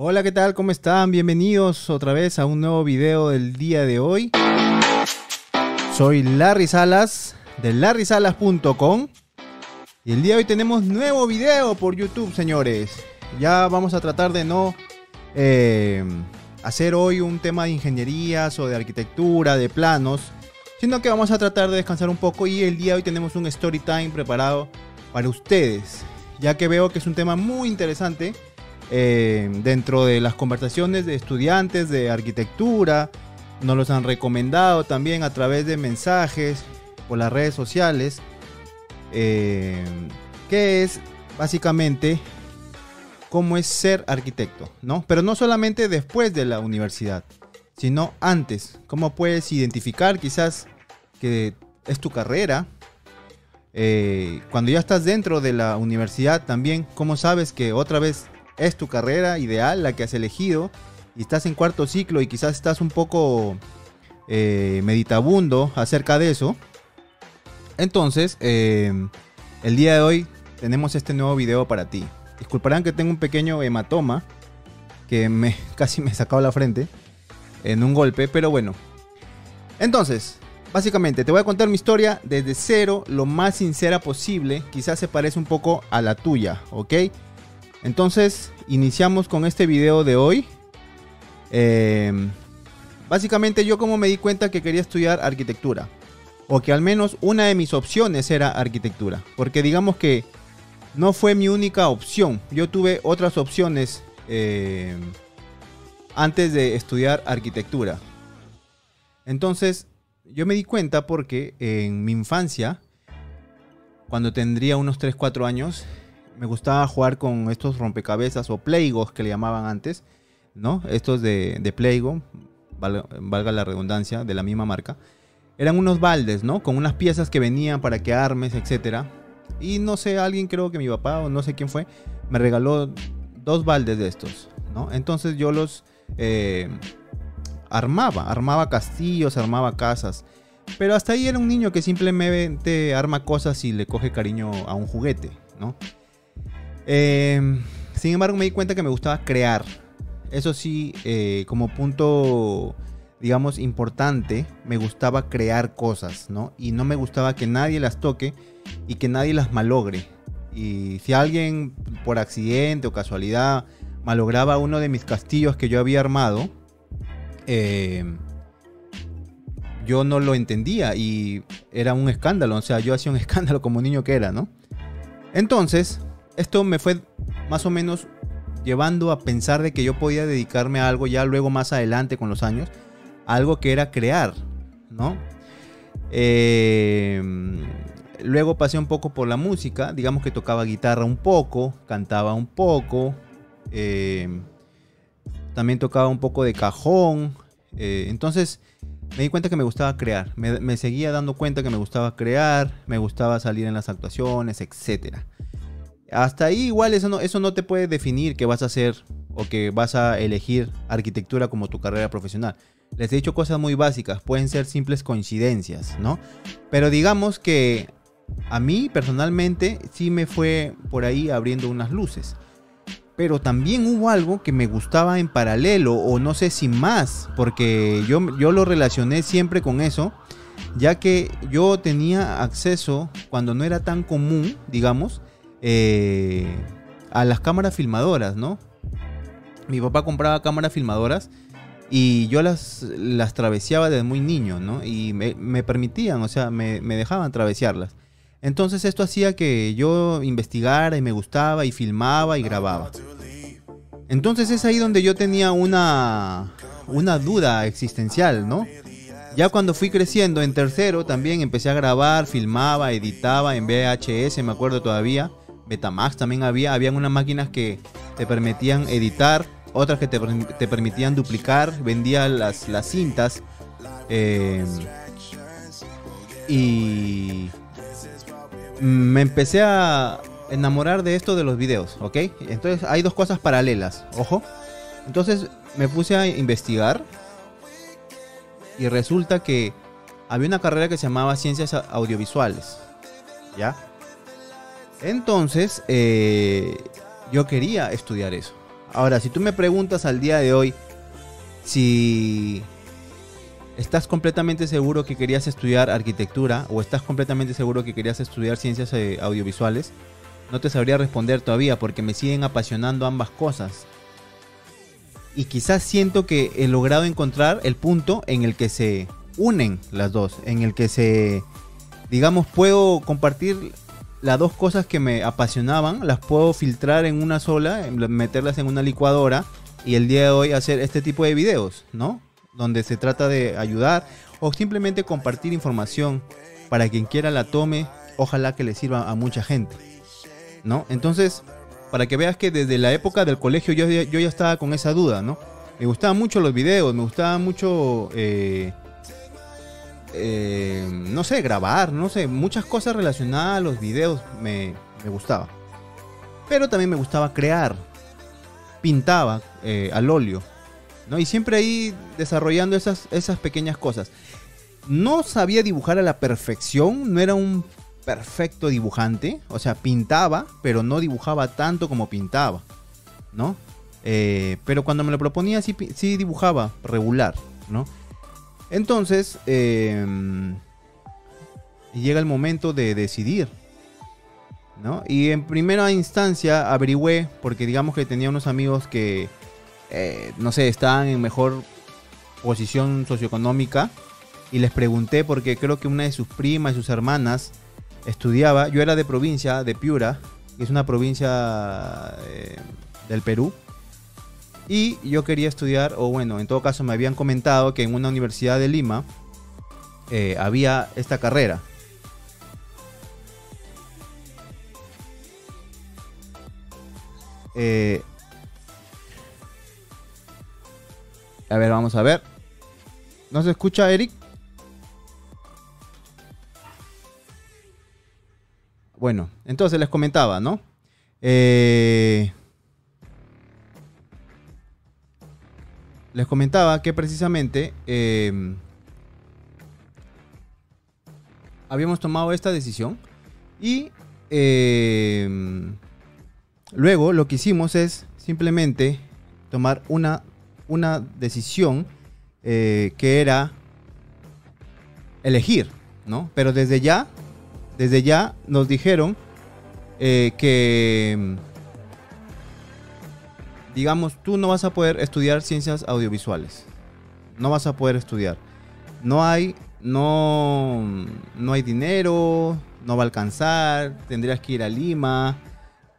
Hola, ¿qué tal? ¿Cómo están? Bienvenidos otra vez a un nuevo video del día de hoy. Soy Larry Salas de larrysalas.com y el día de hoy tenemos nuevo video por YouTube, señores. Ya vamos a tratar de no eh, hacer hoy un tema de ingenierías o de arquitectura, de planos, sino que vamos a tratar de descansar un poco y el día de hoy tenemos un story time preparado para ustedes, ya que veo que es un tema muy interesante eh, dentro de las conversaciones de estudiantes de arquitectura. Nos los han recomendado también a través de mensajes por las redes sociales. Eh, que es básicamente cómo es ser arquitecto, ¿no? Pero no solamente después de la universidad, sino antes. ¿Cómo puedes identificar quizás que es tu carrera? Eh, cuando ya estás dentro de la universidad también, ¿cómo sabes que otra vez es tu carrera ideal, la que has elegido? Y estás en cuarto ciclo y quizás estás un poco eh, meditabundo acerca de eso. Entonces, eh, el día de hoy tenemos este nuevo video para ti. Disculparán que tengo un pequeño hematoma que me casi me sacado la frente en un golpe, pero bueno. Entonces, básicamente te voy a contar mi historia desde cero, lo más sincera posible. Quizás se parece un poco a la tuya, ¿ok? Entonces, iniciamos con este video de hoy. Eh, básicamente yo como me di cuenta que quería estudiar arquitectura. O que al menos una de mis opciones era arquitectura. Porque digamos que no fue mi única opción. Yo tuve otras opciones eh, antes de estudiar arquitectura. Entonces, yo me di cuenta porque en mi infancia, cuando tendría unos 3-4 años, me gustaba jugar con estos rompecabezas o playgos que le llamaban antes, ¿no? Estos de, de playgo, valga, la redundancia, de la misma marca. Eran unos baldes, ¿no? Con unas piezas que venían para que armes, etcétera. Y no sé, alguien creo que mi papá o no sé quién fue, me regaló dos baldes de estos, ¿no? Entonces yo los eh, armaba, armaba castillos, armaba casas. Pero hasta ahí era un niño que simplemente arma cosas y le coge cariño a un juguete, ¿no? Em, sin embargo, me di cuenta que me gustaba crear. Eso sí, eh, como punto, digamos, importante, me gustaba crear cosas, ¿no? Y no me gustaba que nadie las toque y que nadie las malogre. Y si alguien por accidente o casualidad malograba uno de mis castillos que yo había armado, eh, yo no lo entendía y era un escándalo. O sea, yo hacía un escándalo como niño que era, ¿no? Entonces, esto me fue más o menos llevando a pensar de que yo podía dedicarme a algo ya luego más adelante con los años, algo que era crear, ¿no? Eh, Luego pasé un poco por la música, digamos que tocaba guitarra un poco, cantaba un poco, eh, también tocaba un poco de cajón. Eh, entonces me di cuenta que me gustaba crear, me, seguía dando cuenta que me gustaba crear, me gustaba salir en las actuaciones, etc. Hasta ahí igual eso no, eso no te puede definir que vas a hacer o que vas a elegir arquitectura como tu carrera profesional. Les he dicho cosas muy básicas, pueden ser simples coincidencias, ¿no? Pero digamos que a mí personalmente sí me fue por ahí abriendo unas luces. Pero también hubo algo que me gustaba en paralelo, o no sé si más, porque yo, yo lo relacioné siempre con eso, ya que yo tenía acceso, cuando no era tan común, digamos, eh, a las cámaras filmadoras, ¿no? Mi papá compraba cámaras filmadoras y yo las, las traveseaba desde muy niño, ¿no? Y me, permitían, o sea, me, me dejaban travesearlas. Entonces esto hacía que yo investigara y me gustaba y filmaba y grababa. Entonces es ahí donde yo tenía una, una duda existencial, ¿no? Ya cuando fui creciendo en tercero también empecé a grabar, filmaba, editaba en VHS, me acuerdo todavía. Betamax también había, habían unas máquinas que te permitían editar, otras que te, permitían duplicar, vendía las, las cintas. Eh, y me empecé a enamorar de esto de los videos, ¿ok? Entonces hay dos cosas paralelas, ojo. Entonces me puse a investigar y resulta que había una carrera que se llamaba Ciencias Audiovisuales, ¿ya? Entonces eh, yo quería estudiar eso, Ahora, si tú me preguntas al día de hoy si estás completamente seguro que querías estudiar arquitectura o estás completamente seguro que querías estudiar ciencias eh, audiovisuales, no te sabría responder todavía porque me siguen apasionando ambas cosas. Y quizás siento que he logrado encontrar el punto en el que se unen las dos, en el que se, digamos, puedo compartir las dos cosas que me apasionaban, las puedo filtrar en una sola, meterlas en una licuadora y el día de hoy hacer este tipo de videos, ¿no? Donde se trata de ayudar o simplemente compartir información para quien quiera la tome, ojalá que le sirva a mucha gente, ¿no? Entonces, para que veas que desde la época del colegio yo, yo ya estaba con esa duda, ¿no? Me gustaban mucho los videos, me gustaba mucho... Eh, eh, no sé, grabar, no sé, muchas cosas relacionadas a los videos me, gustaba. Pero también me gustaba crear, pintaba eh, al óleo, ¿no? Y siempre ahí desarrollando esas, esas pequeñas cosas. No sabía dibujar a la perfección, no era un perfecto dibujante, o sea, pintaba, pero no dibujaba tanto como pintaba, ¿no? Eh, pero cuando me lo proponía sí, sí dibujaba regular, ¿no? Entonces, em, llega el momento de decidir. ¿no? Y en primera instancia averigüé, porque digamos que tenía unos amigos que, eh, no sé, estaban en mejor posición socioeconómica. Y les pregunté porque creo que una de sus primas y sus hermanas estudiaba. Yo era de provincia, de Piura, que es una provincia eh, del Perú. Y yo quería estudiar, o bueno, en todo caso me habían comentado que en una universidad de Lima eh, había esta carrera. Eh, a ver, vamos a ver. ¿No se escucha, Eric? Bueno, entonces les comentaba, ¿no? Eh, les comentaba que precisamente eh, habíamos tomado esta decisión y eh, luego lo que hicimos es simplemente tomar una, una decisión eh, que era elegir, ¿no? Pero desde ya, desde ya nos dijeron que digamos, tú no vas a poder estudiar ciencias audiovisuales. No vas a poder estudiar. No hay, no, no hay dinero, no va a alcanzar, tendrías que ir a Lima.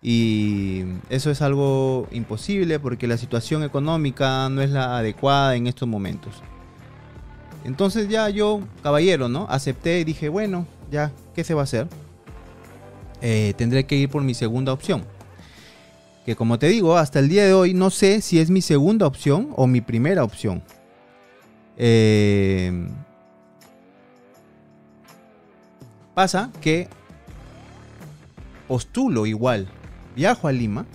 Y eso es algo imposible porque la situación económica no es la adecuada en estos momentos. Entonces ya yo, caballero, ¿no? Acepté y dije, bueno, ya, ¿qué se va a hacer? Eh, tendré que ir por mi segunda opción que como te digo, hasta el día de hoy no sé si es mi segunda opción o mi primera opción. Eh, pasa que postulo igual, viajo a Lima,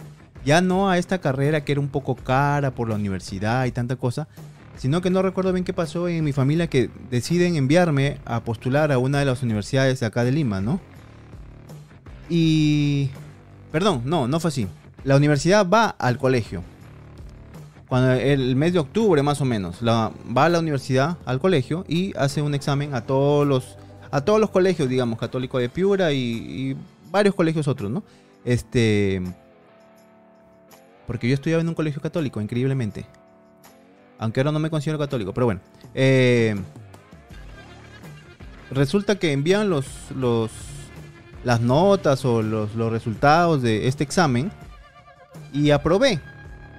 ya no a esta carrera que era un poco cara por la universidad y tanta cosa, sino que no recuerdo bien qué pasó en mi familia que deciden enviarme a postular a una de las universidades de acá de Lima, ¿no? Y... Perdón, no, no fue así la universidad va al colegio. Cuando el mes de octubre más o menos, va a la universidad, al colegio y hace un examen a todos los, a todos los colegios, digamos, católico de Piura y, varios colegios otros, ¿no? Este, porque yo estudiaba en un colegio católico, increíblemente. Aunque ahora no me considero católico, pero bueno. Eh, resulta que envían los, los, las notas o los, los resultados de este examen y aprobé.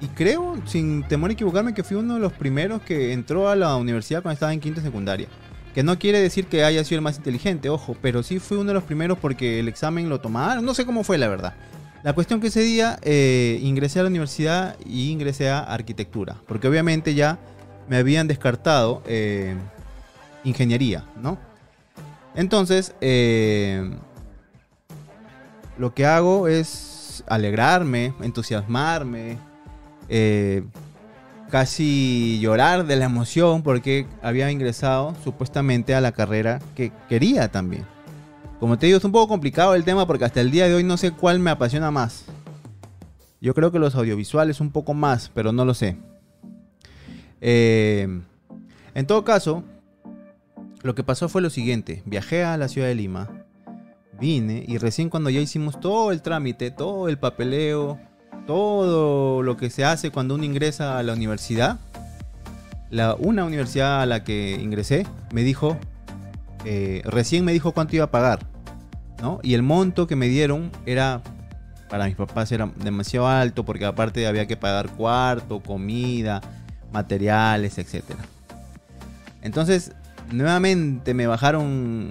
Y creo, sin temor a equivocarme, que fui uno de los primeros que entró a la universidad cuando estaba en quinta secundaria. Que no quiere decir que haya sido el más inteligente, ojo, pero sí fui uno de los primeros porque el examen lo tomaron. No sé cómo fue la verdad. La cuestión que ese día eh, ingresé a la universidad y ingresé a arquitectura. Porque obviamente ya me habían descartado eh, ingeniería, ¿no? Entonces, eh, lo que hago es alegrarme, entusiasmarme, eh, casi llorar de la emoción porque había ingresado supuestamente a la carrera que quería también. Como te digo, es un poco complicado el tema porque hasta el día de hoy no sé cuál me apasiona más. Yo creo que los audiovisuales un poco más, pero no lo sé. Eh, en todo caso, lo que pasó fue lo siguiente. Viajé a la ciudad de Lima, vine y recién cuando ya hicimos todo el trámite, todo el papeleo, todo lo que se hace cuando uno ingresa a la universidad, la, una universidad a la que ingresé me dijo, eh, recién me dijo cuánto iba a pagar, ¿no? Y el monto que me dieron era, para mis papás era demasiado alto porque aparte había que pagar cuarto, comida, materiales, etc. Entonces, nuevamente me bajaron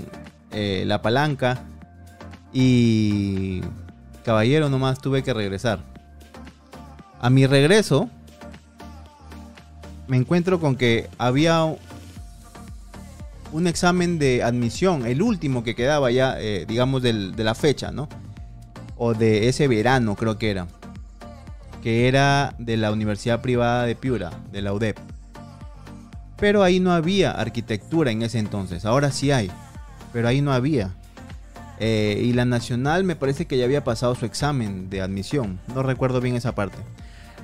eh, la palanca y caballero nomás tuve que regresar. A mi regreso, me encuentro con que había un examen de admisión, el último que quedaba ya, eh, digamos, de la fecha, ¿no? O de ese verano, creo que era. Que era de la Universidad Privada de Piura, de la UDEP. Pero ahí no había arquitectura en ese entonces. Ahora sí hay. Pero ahí no había. Eh, y la nacional me parece que ya había pasado su examen de admisión. No recuerdo bien esa parte.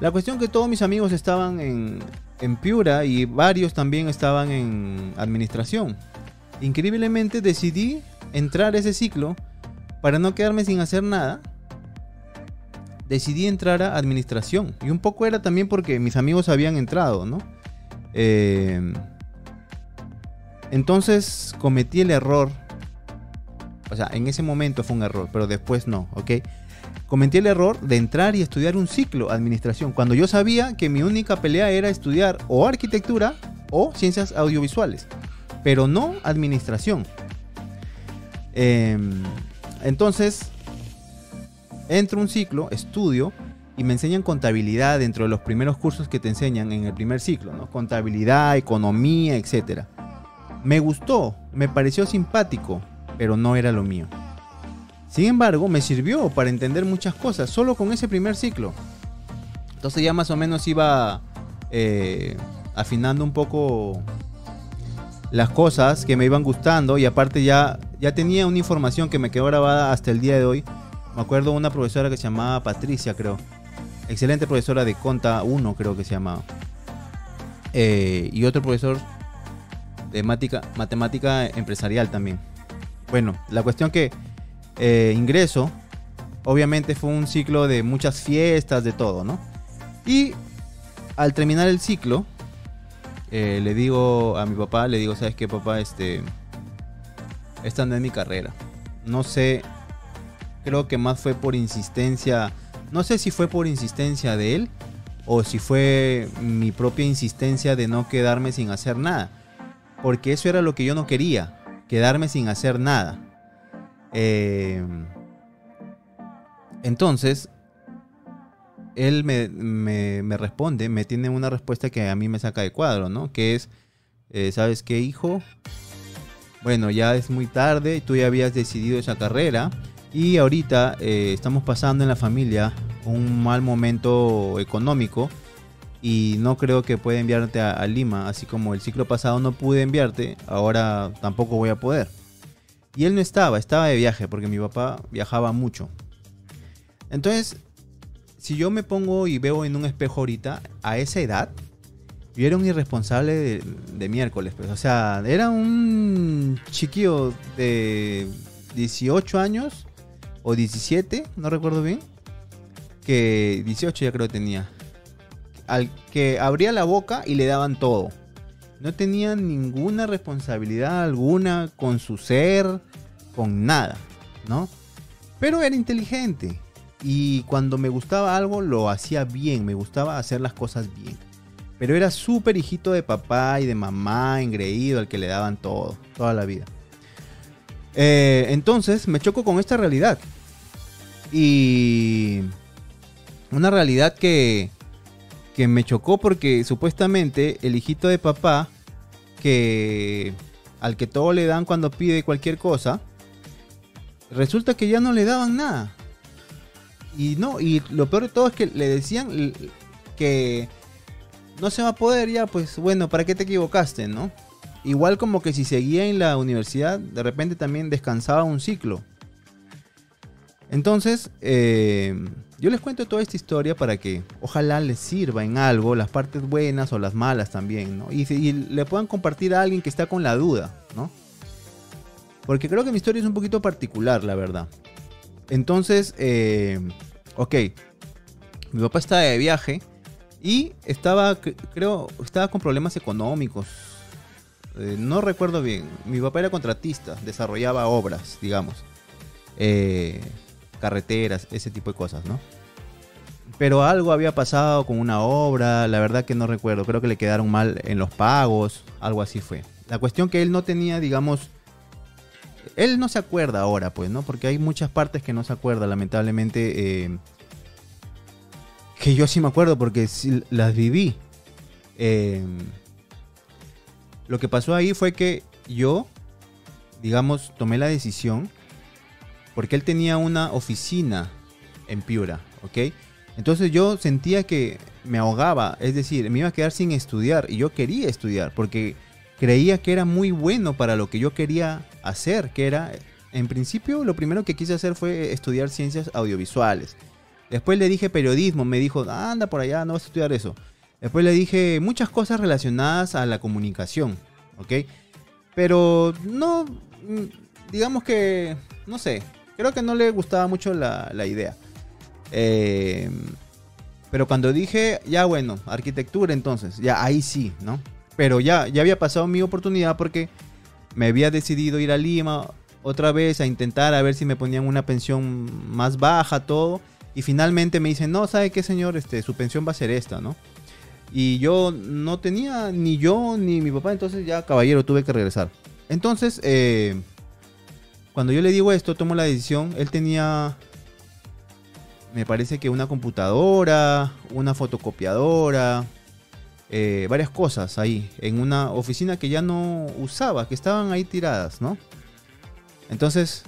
La cuestión que todos mis amigos estaban en, en Piura y varios también estaban en administración. Increíblemente decidí entrar ese ciclo para no quedarme sin hacer nada. Decidí entrar a administración. Y un poco era también porque mis amigos habían entrado, ¿no? Eh, entonces cometí el error. O sea, en ese momento fue un error, pero después no, ¿ok? cometí el error de entrar y estudiar un ciclo administración, cuando yo sabía que mi única pelea era estudiar o arquitectura o ciencias audiovisuales, pero no administración. Em, entonces, entro un ciclo, estudio y me enseñan contabilidad dentro de los primeros cursos que te enseñan en el primer ciclo, ¿no? Contabilidad, economía, etc. Me gustó, me pareció simpático, pero no era lo mío. Sin embargo, me sirvió para entender muchas cosas, solo con ese primer ciclo. Entonces ya más o menos iba eh, afinando un poco las cosas que me iban gustando y aparte ya, ya tenía una información que me quedó grabada hasta el día de hoy. Me acuerdo una profesora que se llamaba Patricia, creo. Excelente profesora de Conta 1, creo que se llamaba. Eh, y otro profesor de matemática empresarial también. Bueno, la cuestión que eh, ingreso, obviamente fue un ciclo de muchas fiestas, de todo, ¿no? Y al terminar el ciclo, eh, le digo a mi papá, le digo, ¿sabes qué, papá? Este, esta no es mi carrera. No sé, creo que más fue por insistencia, no sé si fue por insistencia de él o si fue mi propia insistencia de no quedarme sin hacer nada. Porque eso era lo que yo no quería, quedarme sin hacer nada. Eh, entonces, él me, responde, me tiene una respuesta que a mí me saca de cuadro, ¿no? Que es, eh, ¿sabes qué, hijo? Bueno, ya es muy tarde, tú ya habías decidido esa carrera y ahorita eh, estamos pasando en la familia un mal momento económico y no creo que pueda enviarte a Lima, así como el ciclo pasado no pude enviarte, ahora tampoco voy a poder. Y él no estaba, estaba de viaje, porque mi papá viajaba mucho. Entonces, si yo me pongo y veo en un espejo ahorita, a esa edad, yo era un irresponsable de, miércoles. Pues. O sea, era un chiquillo de 18 años o 17, no recuerdo bien. Que 18 ya creo que tenía. Al que abría la boca y le daban todo no tenía ninguna responsabilidad alguna con su ser, con nada, ¿no? Pero era inteligente y cuando me gustaba algo lo hacía bien, me gustaba hacer las cosas bien. Pero era súper hijito de papá y de mamá, engreído, al que le daban todo, toda la vida. Eh, entonces me choco con esta realidad. Y una realidad que que me chocó porque supuestamente el hijito de papá, que al que todo le dan cuando pide cualquier cosa, resulta que ya no le daban nada. Y no, y lo peor de todo es que le decían que no se va a poder ya, pues bueno, ¿para qué te equivocaste, no? Igual como que si seguía en la universidad, de repente también descansaba un ciclo. Entonces, eh, yo les cuento toda esta historia para que ojalá les sirva en algo, las partes buenas o las malas también, ¿no? Y, y le puedan compartir a alguien que está con la duda, ¿no? Porque creo que mi historia es un poquito particular, la verdad. Entonces, eh, ok, mi papá estaba de viaje y estaba, creo, estaba con problemas económicos. Eh, no recuerdo bien. Mi papá era contratista, desarrollaba obras, digamos. Eh, carreteras, ese tipo de cosas, ¿no? Pero algo había pasado con una obra, la verdad que no recuerdo, creo que le quedaron mal en los pagos, algo así fue. La cuestión que él no tenía, digamos, él no se acuerda ahora, pues, ¿no? Porque hay muchas partes que no se acuerda, lamentablemente. Eh, que yo sí me acuerdo porque las viví. Eh, lo que pasó ahí fue que yo, digamos, tomé la decisión porque él tenía una oficina en Piura, ¿ok? Entonces yo sentía que me ahogaba, es decir, me iba a quedar sin estudiar y yo quería estudiar porque creía que era muy bueno para lo que yo quería hacer, que era, en principio, lo primero que quise hacer fue estudiar ciencias audiovisuales. Después le dije periodismo, me dijo, anda por allá, no vas a estudiar eso. Después le dije muchas cosas relacionadas a la comunicación, ¿ok? Pero no, mm, digamos que, no sé, creo que no le gustaba mucho la, idea. Eh, pero cuando dije, ya bueno, arquitectura entonces, ya ahí sí, ¿no? Pero ya, ya había pasado mi oportunidad porque me había decidido ir a Lima otra vez a intentar a ver si me ponían una pensión más baja, todo. Y finalmente me dicen, no, ¿sabe qué, señor? Este, su pensión va a ser esta, ¿no? Y yo no tenía ni yo ni mi papá, entonces ya, caballero, tuve que regresar. Entonces, eh, cuando yo le digo esto, tomo la decisión, él tenía, me parece que una computadora, una fotocopiadora, eh, varias cosas ahí, en una oficina que ya no usaba, que estaban ahí tiradas, ¿no? Entonces,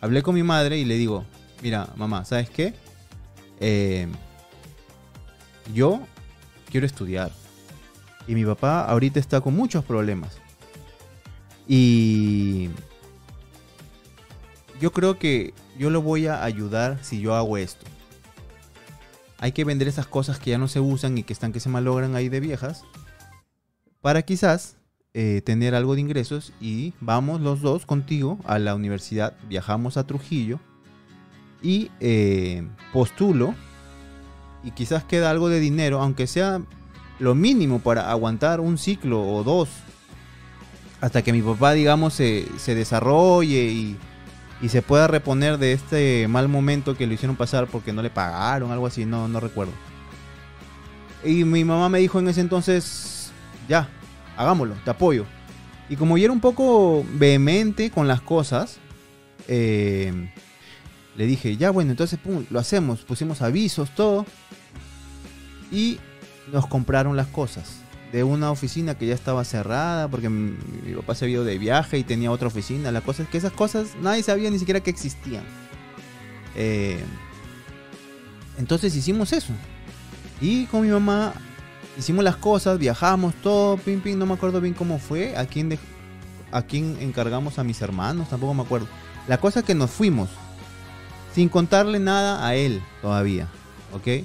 hablé con mi madre y le digo, mira, mamá, ¿sabes qué? Eh, yo quiero estudiar. Y mi papá ahorita está con muchos problemas. Y yo creo que yo lo voy a ayudar si yo hago esto. Hay que vender esas cosas que ya no se usan y que están que se malogran ahí de viejas. Para quizás eh, tener algo de ingresos y vamos los dos contigo a la universidad. Viajamos a Trujillo y eh, postulo y quizás queda algo de dinero, aunque sea lo mínimo para aguantar un ciclo o dos, hasta que mi papá, digamos, se, desarrolle y, se pueda reponer de este mal momento que lo hicieron pasar porque no le pagaron, algo así, no, no recuerdo. Y mi mamá me dijo en ese entonces, ya, hagámoslo, te apoyo. Y como yo era un poco vehemente con las cosas, eh, le dije, ya bueno, entonces lo hacemos, pusimos avisos, todo. Y nos compraron las cosas de una oficina que ya estaba cerrada porque mi, papá se había ido de viaje y tenía otra oficina. La cosa es que esas cosas nadie sabía ni siquiera que existían. Eh, entonces hicimos eso. Y con mi mamá hicimos las cosas, viajamos, todo, pim, pim, no me acuerdo bien cómo fue, a quién, a quién encargamos a mis hermanos, tampoco me acuerdo. La cosa es que nos fuimos sin contarle nada a él todavía, ¿ok?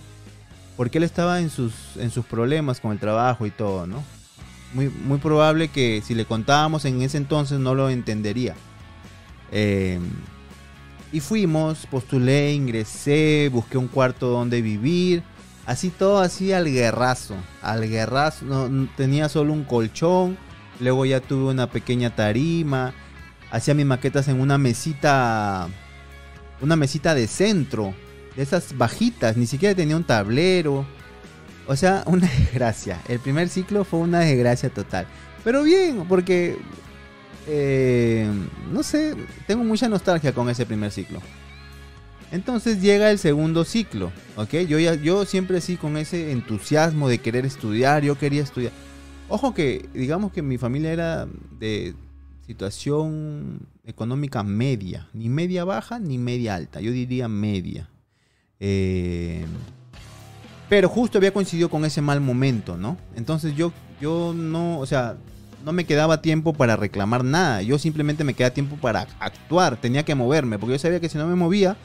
Porque él estaba en sus, en sus problemas con el trabajo y todo, ¿no? Muy, muy probable que si le contábamos en ese entonces no lo entendería. Eh, y fuimos, postulé, ingresé, busqué un cuarto donde vivir. Así todo así al guerrazo. Al guerrazo. No, tenía solo un colchón. Luego ya tuve una pequeña tarima. Hacía mis maquetas en una mesita una mesita de centro, de esas bajitas, ni siquiera tenía un tablero. O sea, una desgracia. El primer ciclo fue una desgracia total. Pero bien, porque, eh, no sé, tengo mucha nostalgia con ese primer ciclo. Entonces llega el segundo ciclo, ¿ok? Yo, ya, yo siempre sí con ese entusiasmo de querer estudiar, yo quería estudiar. Ojo que, digamos que mi familia era de situación económica media, ni media baja ni media alta, yo diría media. Eh, pero justo había coincidido con ese mal momento, ¿no? Entonces yo, yo no, o sea, no me quedaba tiempo para reclamar nada, yo simplemente me quedaba tiempo para actuar, tenía que moverme, porque yo sabía que si no me movía,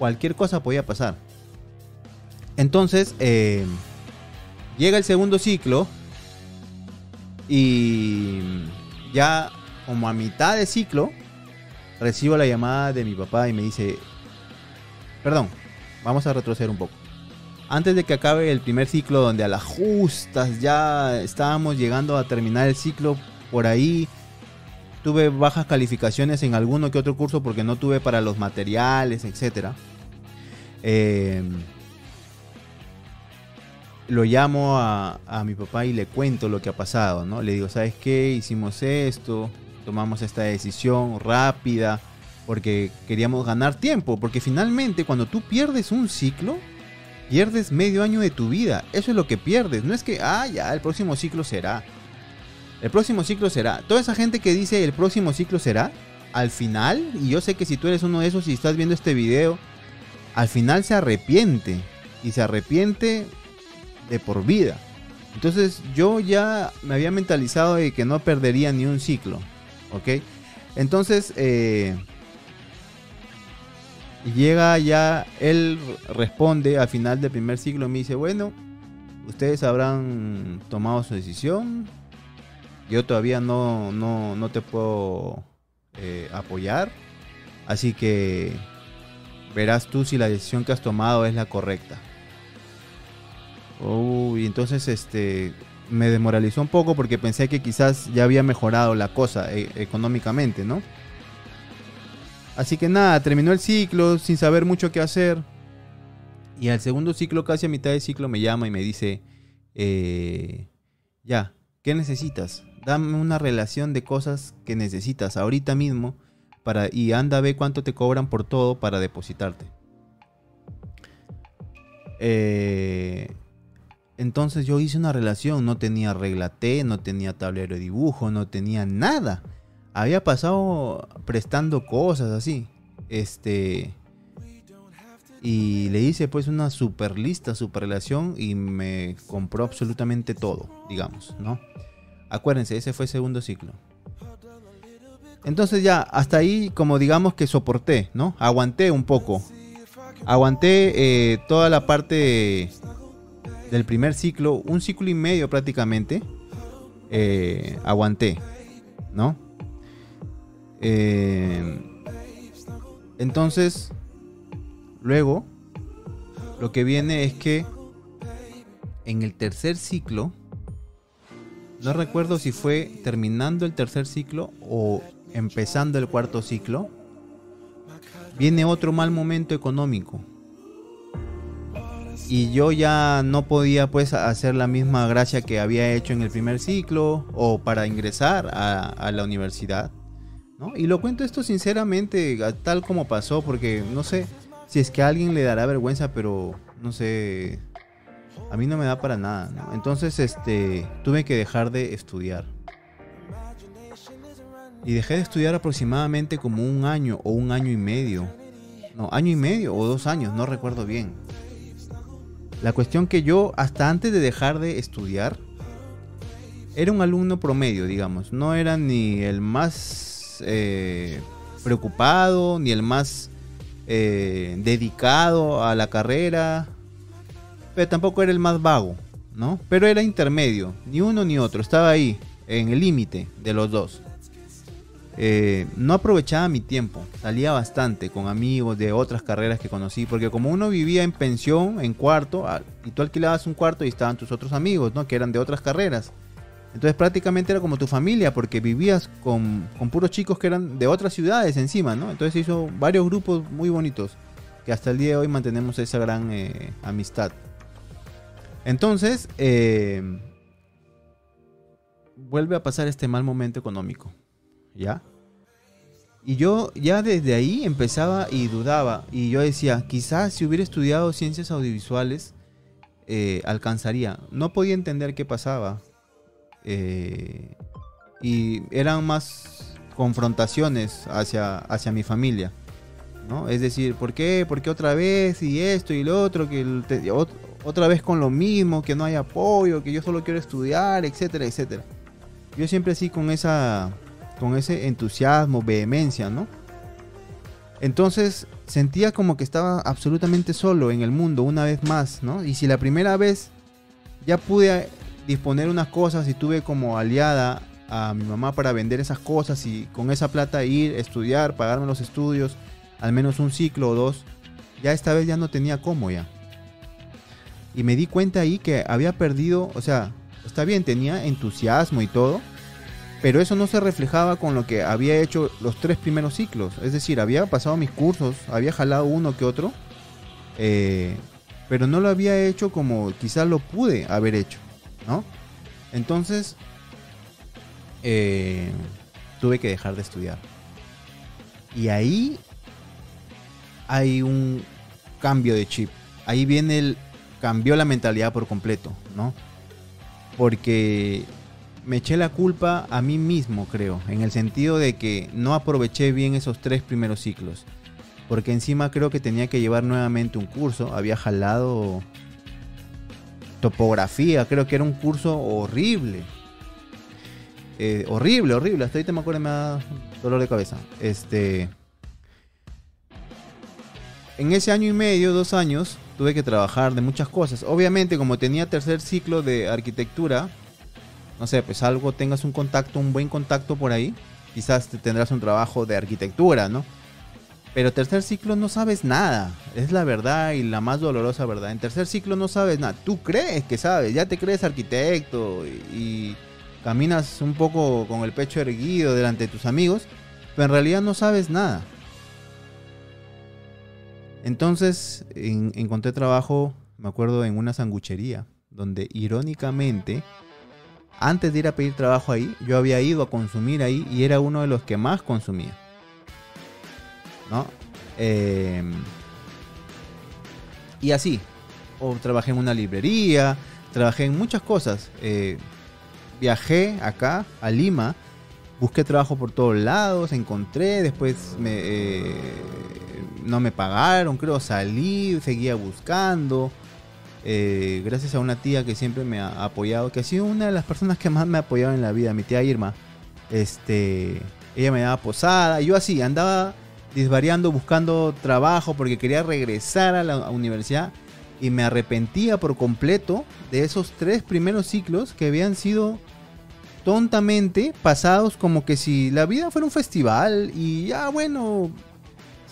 cualquier cosa podía pasar. Entonces, eh, llega el segundo ciclo y ya como a mitad de ciclo, recibo la llamada de mi papá y me dice, perdón, vamos a retroceder un poco. Antes de que acabe el primer ciclo, donde a las justas ya estábamos llegando a terminar el ciclo, por ahí tuve bajas calificaciones en alguno que otro curso porque no tuve para los materiales, etc. Eh, lo llamo a, a, mi papá y le cuento lo que ha pasado, ¿no? Le digo, ¿sabes qué? Hicimos esto, tomamos esta decisión rápida porque queríamos ganar tiempo, porque finalmente cuando tú pierdes un ciclo, pierdes medio año de tu vida, eso es lo que pierdes, no es que, ah, ya, el próximo ciclo será. El próximo ciclo será. Toda esa gente que dice el próximo ciclo será, al final, y yo sé que si tú eres uno de esos y estás viendo este video, al final se arrepiente. Y se arrepiente de por vida. Entonces yo ya me había mentalizado de que no perdería ni un ciclo. ¿Ok? Entonces, eh, llega ya, él responde al final del primer ciclo y me dice, bueno, ustedes habrán tomado su decisión. Yo todavía no, no, no te puedo eh, apoyar. Así que verás tú si la decisión que has tomado es la correcta. Uy, entonces este me demoralizó un poco porque pensé que quizás ya había mejorado la cosa eh, económicamente, ¿no? Así que nada, terminó el ciclo sin saber mucho qué hacer. Y al segundo ciclo, casi a mitad del ciclo, me llama y me dice, eh, ya, ¿qué necesitas? Dame una relación de cosas que necesitas ahorita mismo para, y anda a ver cuánto te cobran por todo para depositarte. Eh, entonces yo hice una relación, no tenía regla T, no tenía tablero de dibujo, no tenía nada. Había pasado prestando cosas así. Este. Y le hice pues una super lista, super relación y me compró absolutamente todo, digamos, ¿no? Acuérdense, ese fue el segundo ciclo. Entonces ya, hasta ahí como digamos que soporté, ¿no? Aguanté un poco. Aguanté eh, toda la parte del primer ciclo, un ciclo y medio prácticamente, eh, aguanté, ¿no? Eh, entonces, luego, lo que viene es que en el tercer ciclo, no recuerdo si fue terminando el tercer ciclo o empezando el cuarto ciclo, viene otro mal momento económico y yo ya no podía pues hacer la misma gracia que había hecho en el primer ciclo o para ingresar a, la universidad. Y lo cuento esto sinceramente, tal como pasó, porque no sé si es que a alguien le dará vergüenza, pero no sé, a mí no me da para nada. Entonces este, tuve que dejar de estudiar. Y dejé de estudiar aproximadamente como un año o un año y medio. No, año y medio o dos años, no recuerdo bien. La cuestión que yo, hasta antes de dejar de estudiar, era un alumno promedio, digamos. No era ni el más eh, preocupado, ni el más eh, dedicado a la carrera, pero tampoco era el más vago, ¿no? Pero era intermedio, ni uno ni otro, estaba ahí, en el límite de los dos. Eh, no aprovechaba mi tiempo, salía bastante con amigos de otras carreras que conocí, porque como uno vivía en pensión, en cuarto, y tú alquilabas un cuarto y estaban tus otros amigos, ¿no? Que eran de otras carreras. Entonces prácticamente era como tu familia, porque vivías con, puros chicos que eran de otras ciudades encima, ¿no? Entonces hizo varios grupos muy bonitos, que hasta el día de hoy mantenemos esa gran eh, amistad. Entonces, eh, vuelve a pasar este mal momento económico. ¿ya? Y yo ya desde ahí empezaba y dudaba. Y yo decía, quizás si hubiera estudiado ciencias audiovisuales, eh, alcanzaría. No podía entender qué pasaba. Eh, y eran más confrontaciones hacia, hacia mi familia. ¿no? Es decir, ¿por qué? ¿Por qué otra vez? Y esto y lo otro, que otra vez con lo mismo, que no hay apoyo, que yo solo quiero estudiar, etcétera, etcétera. Yo siempre así con esa con ese entusiasmo, vehemencia, ¿no? Entonces sentía como que estaba absolutamente solo en el mundo una vez más, ¿no? Y si la primera vez ya pude disponer unas cosas y tuve como aliada a mi mamá para vender esas cosas y con esa plata ir, estudiar, pagarme los estudios, al menos un ciclo o dos, ya esta vez ya no tenía cómo ya. Y me di cuenta ahí que había perdido, o sea, está bien, tenía entusiasmo y todo, pero eso no se reflejaba con lo que había hecho los tres primeros ciclos. Es decir, había pasado mis cursos, había jalado uno que otro, eh, pero no lo había hecho como quizás lo pude haber hecho, ¿no? Entonces, eh, tuve que dejar de estudiar. Y ahí hay un cambio de chip. Ahí viene el cambió la mentalidad por completo, ¿no? Porque me eché la culpa a mí mismo, creo, en el sentido de que no aproveché bien esos tres primeros ciclos. Porque encima creo que tenía que llevar nuevamente un curso, había jalado topografía, creo que era un curso horrible. Eh, horrible, horrible, hasta ahorita me acuerdo me da dolor de cabeza. Este en ese año y medio, dos años, tuve que trabajar de muchas cosas. Obviamente, como tenía tercer ciclo de arquitectura, no sé, pues algo tengas un contacto, un buen contacto por ahí, quizás te tendrás un trabajo de arquitectura, ¿no? Pero tercer ciclo no sabes nada, es la verdad y la más dolorosa verdad. En tercer ciclo no sabes nada, tú crees que sabes, ya te crees arquitecto y, caminas un poco con el pecho erguido delante de tus amigos, pero en realidad no sabes nada. Entonces encontré trabajo, me acuerdo, en una sanguchería, donde irónicamente, antes de ir a pedir trabajo ahí, yo había ido a consumir ahí y era uno de los que más consumía. Em, y así, o trabajé en una librería, trabajé en muchas cosas. Eh, viajé acá a Lima, busqué trabajo por todos lados, encontré, después me, eh, no me pagaron, creo, salí, seguía buscando. Eh, gracias a una tía que siempre me ha apoyado, que ha sido una de las personas que más me ha apoyado en la vida, mi tía Irma. Este, ella me daba posada, yo así andaba disvariando buscando trabajo porque quería regresar a la universidad y me arrepentía por completo de esos tres primeros ciclos que habían sido tontamente pasados como que si la vida fuera un festival y ya bueno,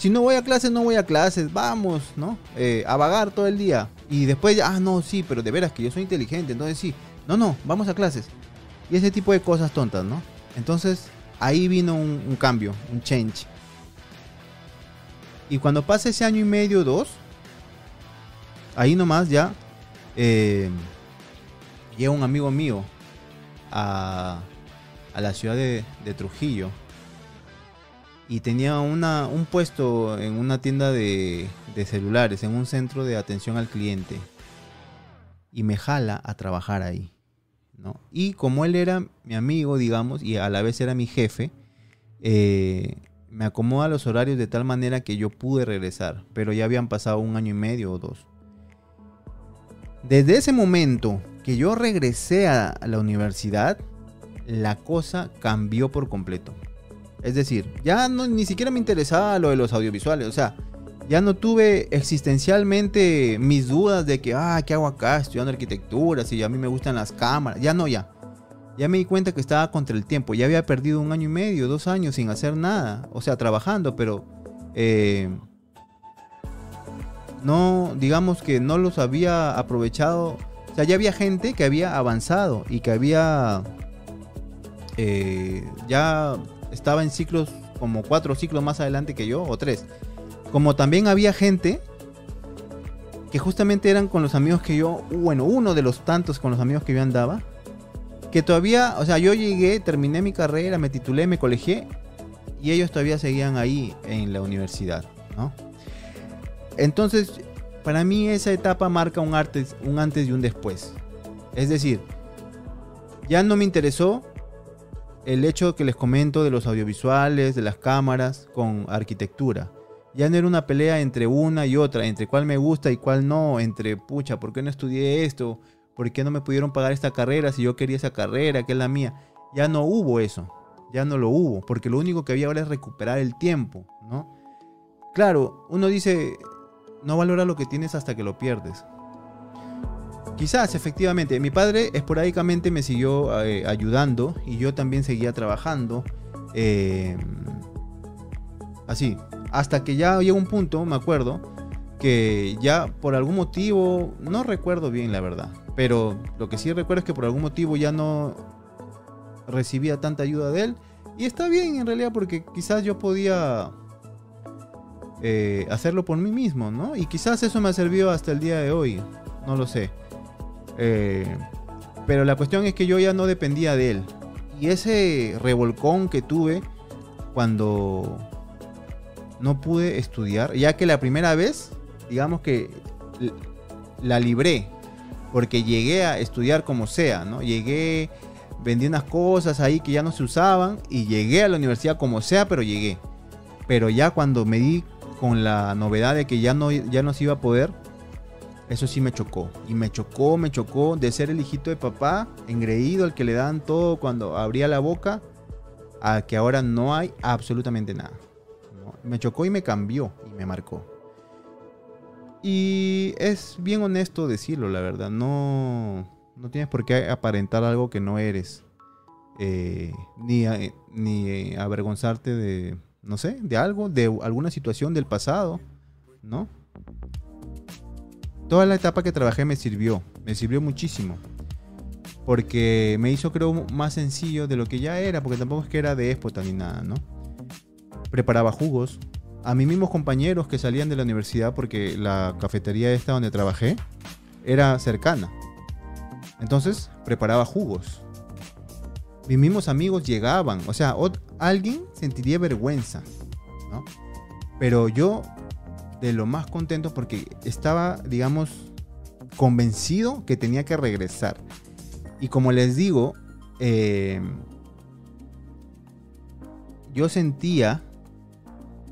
si no voy a clases, no voy a clases, vamos, ¿no? Eh, a vagar todo el día. Y después, ah, no, sí, pero de veras que yo soy inteligente, entonces sí. No, no, vamos a clases. Y ese tipo de cosas tontas, ¿no? Entonces, ahí vino un, cambio, un change. Y cuando pasa ese año y medio, dos, ahí nomás ya eh, un amigo mío a, a la ciudad de Trujillo y tenía una, un puesto en una tienda de, celulares, en un centro de atención al cliente. Y me jala a trabajar ahí. ¿no? Y como él era mi amigo, digamos, y a la vez era mi jefe, eh, me acomoda los horarios de tal manera que yo pude regresar, pero ya habían pasado un año y medio o dos. Desde ese momento que yo regresé a la universidad, la cosa cambió por completo. Es decir, ya no, ni siquiera me interesaba lo de los audiovisuales. O sea, ya no tuve existencialmente mis dudas de que, ah, ¿qué hago acá estudiando arquitectura? Si a mí me gustan las cámaras. Ya no, ya. Ya me di cuenta que estaba contra el tiempo. Ya había perdido un año y medio, dos años sin hacer nada. O sea, trabajando, pero... Eh, no, digamos que no los había aprovechado. O sea, ya había gente que había avanzado y que había eh, ya estaba en ciclos como cuatro ciclos más adelante que yo, o tres. Como también había gente que justamente eran con los amigos que yo, bueno, uno de los tantos con los amigos que yo andaba, que todavía, o sea, yo llegué, terminé mi carrera, me titulé, me colegié, y ellos todavía seguían ahí en la universidad, ¿no? Entonces, para mí esa etapa marca un, un antes y un después. Es decir, ya no me interesó el hecho que les comento de los audiovisuales, de las cámaras, con arquitectura. Ya no era una pelea entre una y otra, entre cuál me gusta y cuál no, entre pucha, ¿por qué no estudié esto? ¿Por qué no me pudieron pagar esta carrera si yo quería esa carrera, que es la mía? Ya no hubo eso, ya no lo hubo, porque lo único que había ahora es recuperar el tiempo, ¿no? claro, uno dice, no valora lo que tienes hasta que lo pierdes. Quizás, efectivamente, mi padre esporádicamente me siguió eh, ayudando y yo también seguía trabajando. Eh, así, hasta que ya llegó un punto, me acuerdo, que ya por algún motivo, no recuerdo bien la verdad, pero lo que sí recuerdo es que por algún motivo ya no recibía tanta ayuda de él. Y está bien en realidad porque quizás yo podía eh, hacerlo por mí mismo, ¿no? Y quizás eso me ha servido hasta el día de hoy, no lo sé. Eh, pero la cuestión es que yo ya no dependía de él. Y ese revolcón que tuve cuando no pude estudiar, ya que la primera vez, digamos que la libré, porque llegué a estudiar como sea, ¿no? Llegué, vendí unas cosas ahí que ya no se usaban y llegué a la universidad como sea, pero llegué. Pero ya cuando me di con la novedad de que ya no, ya no se iba a poder, eso sí me chocó. Y me chocó, me chocó de ser el hijito de papá, engreído, al que le dan todo cuando abría la boca, a que ahora no hay absolutamente nada. Me chocó y me cambió y me marcó. Y es bien honesto decirlo, la verdad. No, no tienes por qué aparentar algo que no eres. Eh, ni, ni avergonzarte de, no sé, de algo, de alguna situación del pasado, ¿no? toda la etapa que trabajé me sirvió, me sirvió muchísimo. Porque me hizo, creo, más sencillo de lo que ya era, porque tampoco es que era de éspota ni nada, ¿no? Preparaba jugos. A mis mismos compañeros que salían de la universidad, porque la cafetería esta donde trabajé era cercana. Entonces, preparaba jugos. Mis mismos amigos llegaban, o sea, alguien sentiría vergüenza, ¿no? Pero yo de lo más contento porque estaba, digamos, convencido que tenía que regresar. Y como les digo, eh, yo sentía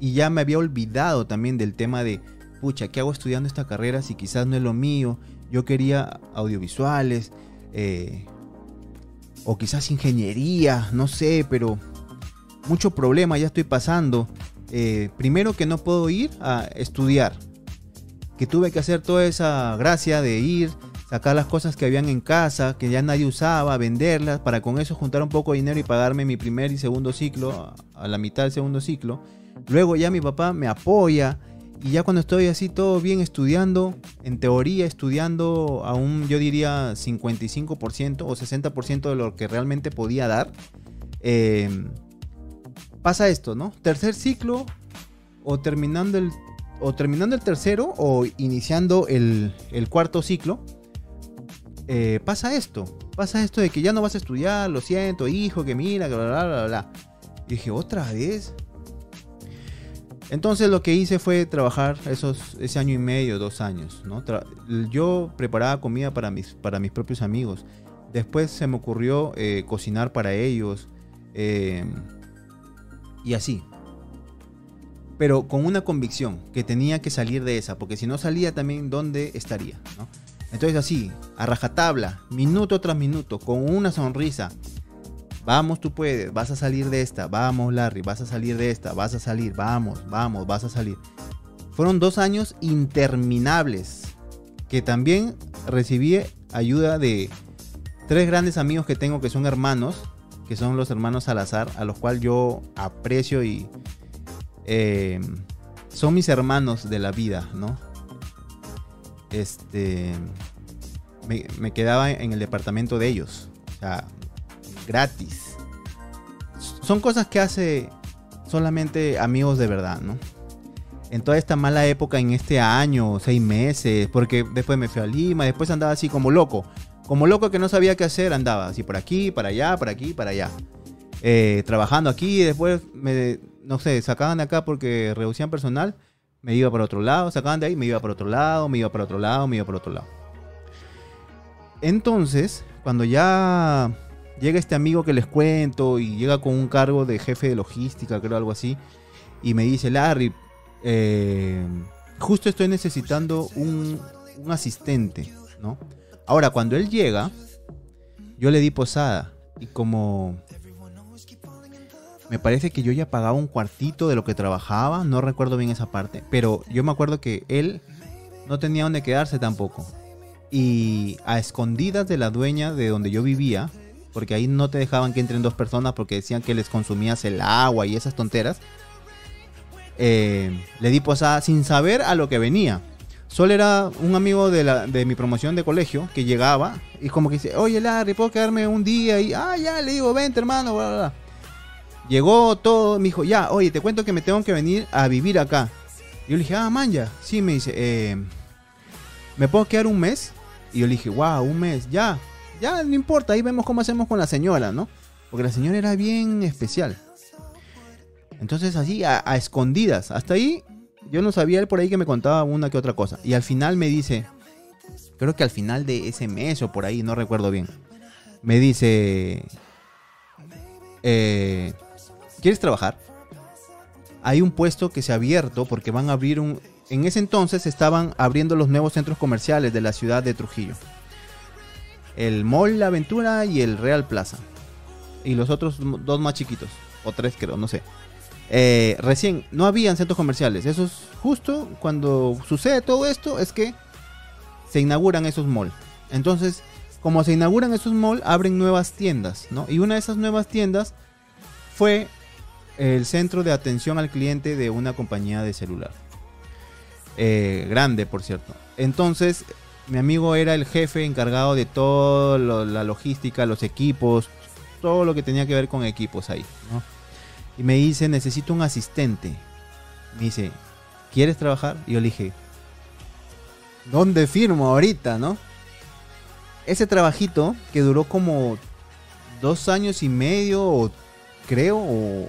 y ya me había olvidado también del tema de, pucha, ¿qué hago estudiando esta carrera si quizás no es lo mío? Yo quería audiovisuales eh, o quizás ingeniería, no sé, pero mucho problema ya estoy pasando. Eh, primero que no puedo ir a estudiar, que tuve que hacer toda esa gracia de ir, sacar las cosas que habían en casa, que ya nadie usaba, venderlas, para con eso juntar un poco de dinero y pagarme mi primer y segundo ciclo, a la mitad del segundo ciclo. Luego ya mi papá me apoya y ya cuando estoy así todo bien estudiando, en teoría estudiando a un yo diría 55% o 60% de lo que realmente podía dar, eh, pasa esto, ¿no? Tercer ciclo o terminando el, o terminando el tercero o iniciando el, cuarto ciclo, eh, pasa esto. Pasa esto de que ya no vas a estudiar, lo siento, hijo, que mira, bla, bla, bla, bla. Dije, ¿otra vez? Entonces lo que hice fue trabajar esos, ese año y medio, dos años. ¿no? yo preparaba comida para mis, para mis propios amigos. Después se me ocurrió eh, cocinar para ellos. Eh, y así. Pero con una convicción, que tenía que salir de esa, porque si no salía también, ¿dónde estaría? Entonces así, a rajatabla, minuto tras minuto, con una sonrisa. Vamos, tú puedes, vas a salir de esta. Vamos, Larry, vas a salir de esta. Vas a salir, vamos, vamos, vas a salir. Fueron dos años interminables, que también recibí ayuda de tres grandes amigos que tengo que son hermanos, que son los hermanos Salazar, a los cuales yo aprecio y eh, son mis hermanos de la vida, ¿no? Este, me, quedaba en el departamento de ellos, o sea, gratis. Son cosas que hace solamente amigos de verdad, ¿no? En toda esta mala época, en este año, seis meses, porque después me fui a Lima, después andaba así como loco, como loco que no sabía qué hacer, andaba así por aquí, para allá, por aquí, para allá. Eh, trabajando aquí, después me, no sé, sacaban de acá porque reducían personal, me iba para otro lado, sacaban de ahí, me iba para otro lado, me iba para otro lado, me iba para otro lado. Entonces, cuando ya llega este amigo que les cuento y llega con un cargo de jefe de logística, creo algo así, y me dice, Larry, eh, justo estoy necesitando un, asistente, ¿no? Ahora, cuando él llega, yo le di posada. Y como me parece que yo ya pagaba un cuartito de lo que trabajaba, no recuerdo bien esa parte, pero yo me acuerdo que él no tenía donde quedarse tampoco. Y a escondidas de la dueña de donde yo vivía, porque ahí no te dejaban que entren dos personas porque decían que les consumías el agua y esas tonteras, eh, le di posada sin saber a lo que venía. Solo era un amigo de, la, de mi promoción de colegio que llegaba y como que dice, oye Larry, ¿puedo quedarme un día? Y, ah, ya, le digo, vente hermano, bla, bla, bla. Llegó todo, me dijo, ya, oye, te cuento que me tengo que venir a vivir acá. Y yo le dije, ah, man, ya. Sí, me dice, eh, ¿me puedo quedar un mes? Y yo le dije, wow, un mes, ya. Ya, no importa, ahí vemos cómo hacemos con la señora, ¿no? Porque la señora era bien especial. Entonces así, a, escondidas. Hasta ahí, yo no sabía él por ahí que me contaba una que otra cosa. Y al final me dice, creo que al final de ese mes o por ahí, no recuerdo bien. Me dice, eh, ¿quieres trabajar? Hay un puesto que se ha abierto porque van a abrir un... En ese entonces estaban abriendo los nuevos centros comerciales de la ciudad de Trujillo. El Mall La Aventura y el Real Plaza. Y los otros dos más chiquitos. O tres creo, no sé. Eh, recién no habían centros comerciales. Eso es justo cuando sucede todo esto, es que se inauguran esos malls. Entonces, como se inauguran esos malls, abren nuevas tiendas, ¿no? Y una de esas nuevas tiendas fue el centro de atención al cliente de una compañía de celular. Eh, grande, por cierto. Entonces, mi amigo era el jefe encargado de toda la logística, los equipos, todo lo que tenía que ver con equipos ahí, ¿no? Y me dice, necesito un asistente. Me dice, ¿quieres trabajar? Y yo le dije, ¿dónde firmo ahorita, no? Ese trabajito que duró como dos años y medio, o creo, o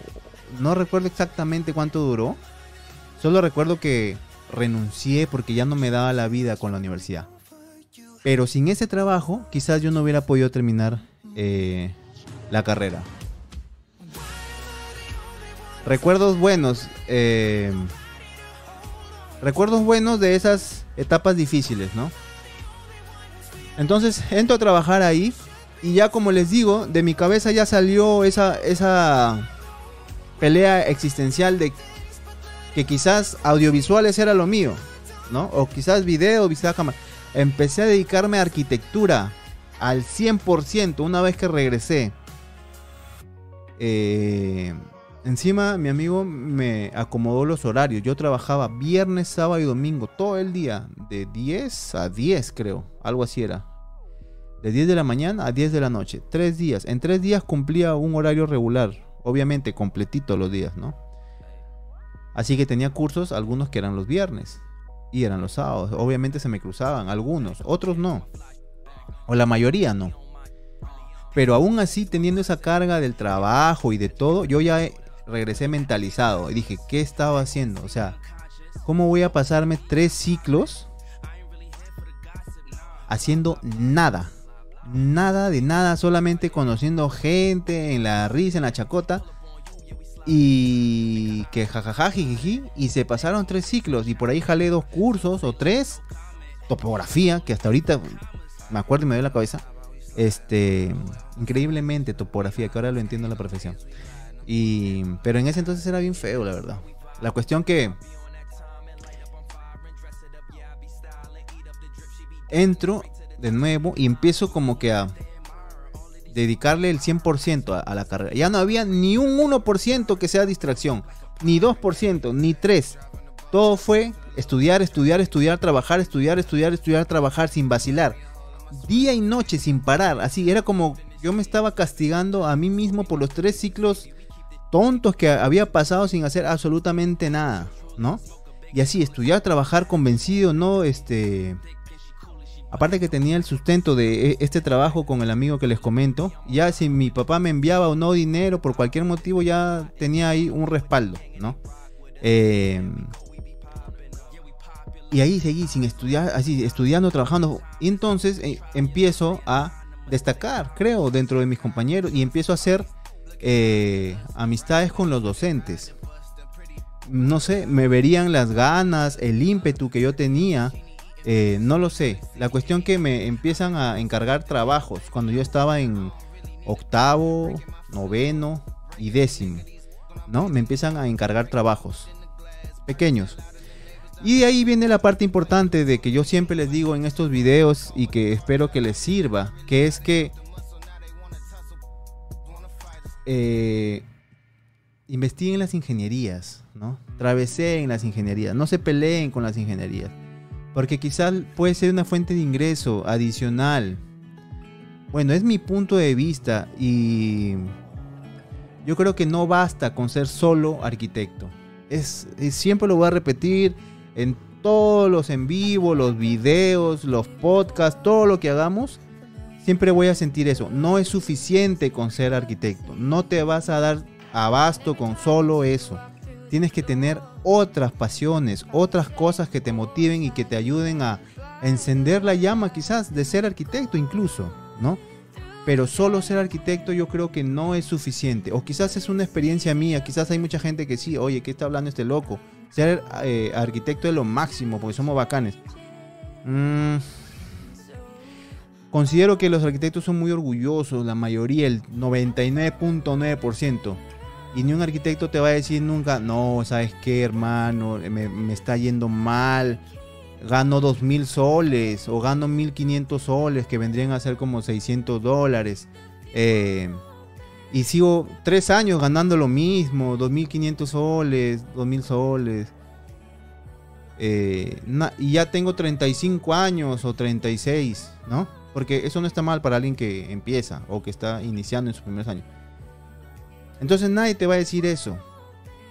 no recuerdo exactamente cuánto duró. Solo recuerdo que renuncié porque ya no me daba la vida con la universidad. Pero sin ese trabajo, quizás yo no hubiera podido terminar eh, la carrera. Recuerdos buenos. Eh, recuerdos buenos de esas etapas difíciles, ¿no? Entonces entro a trabajar ahí y ya como les digo, de mi cabeza ya salió esa, esa pelea existencial de que quizás audiovisuales era lo mío, ¿no? O quizás video, vista cámara. Empecé a dedicarme a arquitectura al 100% una vez que regresé. Eh, Encima mi amigo me acomodó los horarios. Yo trabajaba viernes, sábado y domingo todo el día. De 10 a 10 creo. Algo así era. De 10 de la mañana a 10 de la noche. Tres días. En tres días cumplía un horario regular. Obviamente completito los días, ¿no? Así que tenía cursos, algunos que eran los viernes. Y eran los sábados. Obviamente se me cruzaban. Algunos. Otros no. O la mayoría no. Pero aún así, teniendo esa carga del trabajo y de todo, yo ya regresé mentalizado y dije, ¿qué estaba haciendo? O sea, ¿cómo voy a pasarme tres ciclos haciendo nada? Nada de nada, solamente conociendo gente en la risa, en la chacota. Y que jajaja, jijiji. Y se pasaron tres ciclos. Y por ahí jalé dos cursos o tres. Topografía, que hasta ahorita me acuerdo y me dio la cabeza. Este, increíblemente topografía, que ahora lo entiendo a la perfección. Y, pero en ese entonces era bien feo, la verdad. La cuestión que entro de nuevo y empiezo como que a dedicarle el 100% a, la carrera. Ya no había ni un 1% que sea distracción, ni 2%, ni 3%. Todo fue estudiar, estudiar, estudiar, trabajar, estudiar, estudiar, estudiar, trabajar sin vacilar. Día y noche sin parar. Así era como yo me estaba castigando a mí mismo por los tres ciclos tontos que había pasado sin hacer absolutamente nada, ¿no? Y así, estudiar, trabajar convencido, ¿no? Este. Aparte que tenía el sustento de e, este trabajo con el amigo que les comento, ya si mi papá me enviaba o no dinero por cualquier motivo, ya tenía ahí un respaldo, ¿no? Em, y ahí seguí sin estudiar, así estudiando, trabajando. Y entonces eh, empiezo a destacar, creo, dentro de mis compañeros y empiezo a hacer eh, amistades con los docentes. No sé, me verían las ganas, el ímpetu que yo tenía. Eh, no lo sé. La cuestión que me empiezan a encargar trabajos cuando yo estaba en octavo, noveno y décimo. ¿no? Me empiezan a encargar trabajos pequeños. Y de ahí viene la parte importante de que yo siempre les digo en estos videos y que espero que les sirva, que es que eh, investiguen las ingenierías, ¿no? Traveseen las ingenierías, no se peleen con las ingenierías, porque quizás puede ser una fuente de ingreso adicional. Bueno, es mi punto de vista y yo creo que no basta con ser solo arquitecto. Es, siempre lo voy a repetir en todos los en vivo, los videos, los podcasts, todo lo que hagamos. Siempre voy a sentir eso. No es suficiente con ser arquitecto. No te vas a dar abasto con solo eso. Tienes que tener otras pasiones, otras cosas que te motiven y que te ayuden a encender la llama quizás de ser arquitecto incluso, ¿no? pero solo ser arquitecto yo creo que no es suficiente. O quizás es una experiencia mía, quizás hay mucha gente que sí, oye, ¿qué está hablando este loco? Ser eh, arquitecto es lo máximo, porque somos bacanes. Mm. Considero que los arquitectos son muy orgullosos, la mayoría, el 99.9%. Y ni un arquitecto te va a decir nunca, no, ¿sabes qué, hermano? Me, me está yendo mal gano 2.000 soles o gano 1.500 soles, que vendrían a ser como 600 dólares. Eh, y sigo tres años ganando lo mismo, 2.500 soles, 2.000 soles. Eh, y ya tengo 35 años o 36, ¿no? Porque eso no está mal para alguien que empieza o que está iniciando en sus primeros años. Entonces nadie te va a decir eso,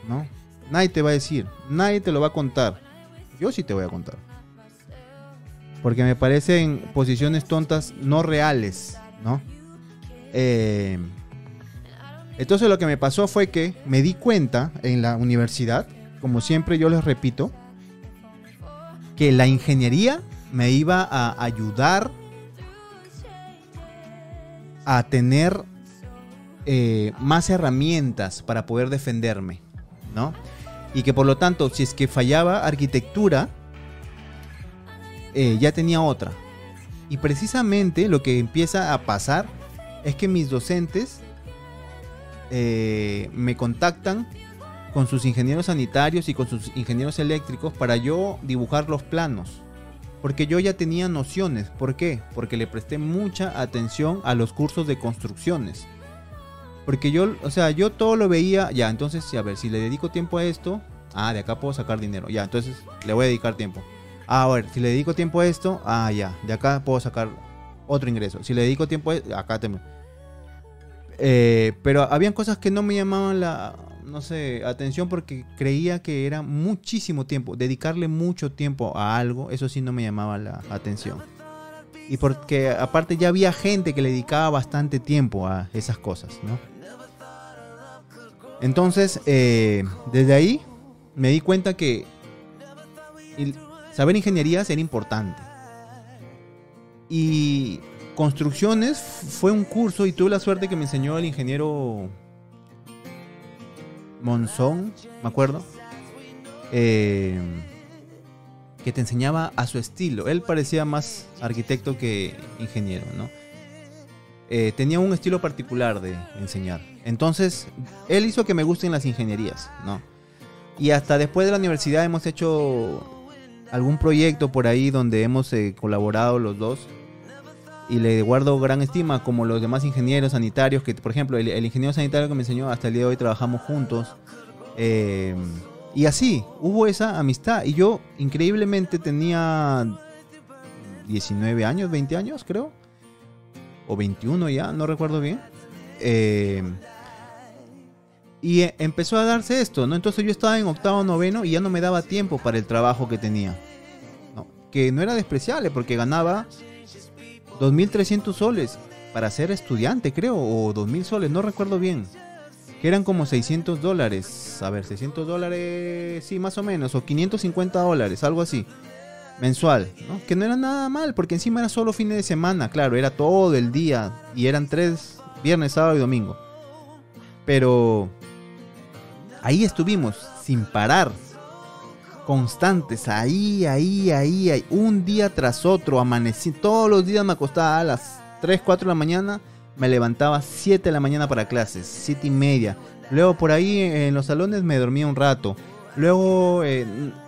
¿no? Nadie te va a decir, nadie te lo va a contar. Yo sí te voy a contar. Porque me parecen posiciones tontas no reales, ¿no? Eh, entonces lo que me pasó fue que me di cuenta en la universidad, como siempre yo les repito, que la ingeniería me iba a ayudar a tener eh, más herramientas para poder defenderme, ¿no? Y que por lo tanto, si es que fallaba arquitectura, eh, ya tenía otra. Y precisamente lo que empieza a pasar es que mis docentes eh, me contactan con sus ingenieros sanitarios y con sus ingenieros eléctricos para yo dibujar los planos. Porque yo ya tenía nociones. ¿Por qué? Porque le presté mucha atención a los cursos de construcciones. Porque yo, o sea, yo todo lo veía, ya, entonces, a ver, si le dedico tiempo a esto, ah, de acá puedo sacar dinero, ya, entonces le voy a dedicar tiempo. Ah, a ver, si le dedico tiempo a esto, ah, ya, de acá puedo sacar otro ingreso. Si le dedico tiempo a esto, acá tengo. Eh, pero habían cosas que no me llamaban la, no sé, atención porque creía que era muchísimo tiempo. Dedicarle mucho tiempo a algo, eso sí no me llamaba la atención. Y porque aparte ya había gente que le dedicaba bastante tiempo a esas cosas, ¿no? Entonces, eh, desde ahí me di cuenta que saber ingeniería era importante. Y construcciones fue un curso y tuve la suerte que me enseñó el ingeniero Monzón, me acuerdo, eh, que te enseñaba a su estilo. Él parecía más arquitecto que ingeniero, ¿no? Eh, tenía un estilo particular de enseñar. Entonces, él hizo que me gusten las ingenierías, ¿no? Y hasta después de la universidad hemos hecho algún proyecto por ahí donde hemos eh, colaborado los dos y le guardo gran estima como los demás ingenieros sanitarios que por ejemplo el, ingeniero sanitario que me enseñó hasta el día de hoy trabajamos juntos eh, y así hubo esa amistad y yo increíblemente tenía 19 años 20 años creo o 21 ya no recuerdo bien eh, y eh, empezó a darse esto, ¿no? Entonces yo estaba en octavo, noveno y ya no me daba tiempo para el trabajo que tenía. Que no era despreciable porque ganaba 2.300 soles para ser estudiante, creo, o 2.000 soles, no recuerdo bien. Que eran como 600 dólares. A ver, 600 dólares, sí, más o menos, o 550 dólares, algo así. Mensual. Que no era nada mal, porque encima era solo fines de semana, claro, era todo el día. Y eran tres, viernes, sábado y domingo. Pero ahí estuvimos, sin parar, constantes, ahí, ahí, ahí, ahí, un día tras otro, amanecí, todos los días me acostaba a las 3, 4 de la mañana, me levantaba 7 de la mañana para clases, 7 y media, Luego por ahí en los salones me dormía un rato. Luego eh,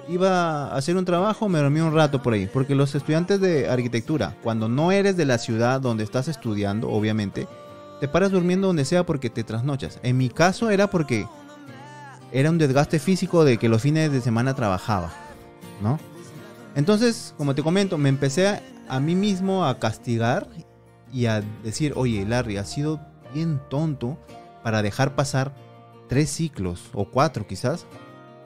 iba a hacer un trabajo, me dormía un rato por ahí. Porque los estudiantes de arquitectura, cuando no eres de la ciudad donde estás estudiando, obviamente, te paras durmiendo donde sea porque te trasnochas. En mi caso era porque era un desgaste físico de que los fines de semana trabajaba, ¿no? Entonces, como te comento, me empecé a, a mí mismo a castigar y a decir, oye, Larry, has sido bien tonto para dejar pasar tres ciclos o cuatro quizás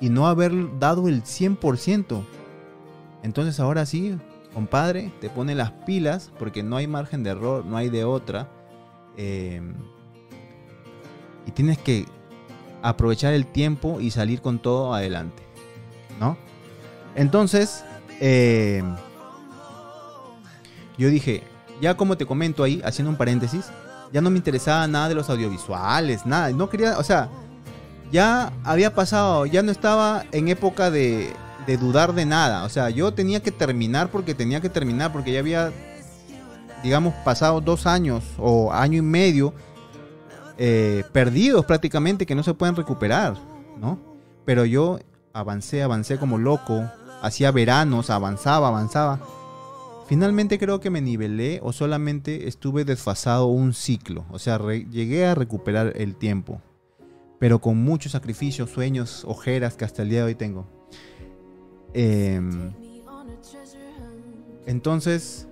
y no haber dado el 100%. Entonces ahora sí, compadre, te pone las pilas porque no hay margen de error, no hay de otra. Em, y tienes que aprovechar el tiempo y salir con todo adelante. ¿No? Entonces, em, yo dije, ya como te comento ahí, haciendo un paréntesis, ya no me interesaba nada de los audiovisuales, nada. No quería, o sea, ya había pasado, ya no estaba en época de, dudar de nada. O sea, yo tenía que terminar porque tenía que terminar, porque ya había, digamos, pasado dos años o año y medio eh, perdidos prácticamente que no se pueden recuperar, ¿no? Pero yo avancé, avancé como loco, hacía veranos, avanzaba, avanzaba. Finalmente creo que me nivelé o solamente estuve desfasado un ciclo, o sea, llegué a recuperar el tiempo pero con muchos sacrificios, sueños, ojeras que hasta el día de hoy tengo. Em, entonces,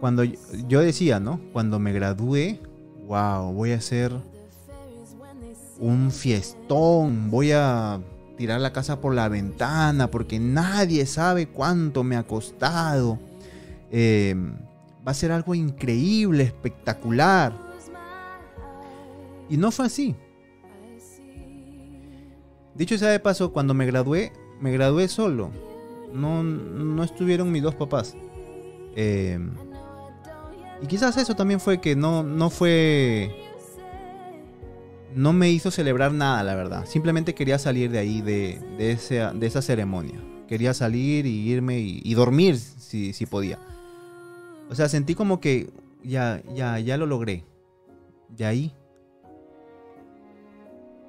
cuando yo decía, ¿no? Cuando me gradué, wow, voy a hacer un fiestón, voy a tirar la casa por la ventana porque nadie sabe cuánto me ha costado. Em, va a ser algo increíble, espectacular. Y no fue así. Dicho sea de paso, cuando me gradué, me gradué solo. No, no estuvieron mis dos papás. Em, y quizás eso también fue que no, no fue... No me hizo celebrar nada, la verdad. Simplemente quería salir de ahí, de, de, esa, ceremonia. Quería salir y irme y, dormir si, si podía. O sea, sentí como que ya, ya, ya lo logré. De ahí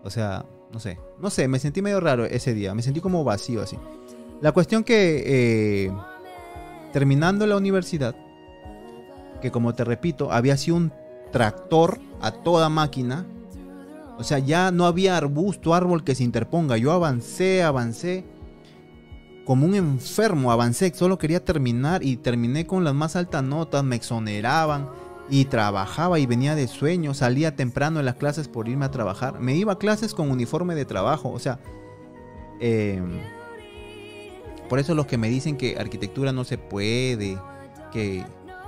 o sea, no sé, no sé, me sentí medio raro ese día, me sentí como vacío así. La cuestión que eh, terminando la universidad, que como te repito, había sido un tractor a toda máquina, o sea, ya no había arbusto, árbol que se interponga, yo avancé, avancé, como un enfermo, avancé, solo quería terminar y terminé con las más altas notas, me exoneraban y trabajaba y venía de sueño, salía temprano en las clases por irme a trabajar. Me iba a clases con uniforme de trabajo, o sea, em, por eso los que me dicen que arquitectura no se puede, que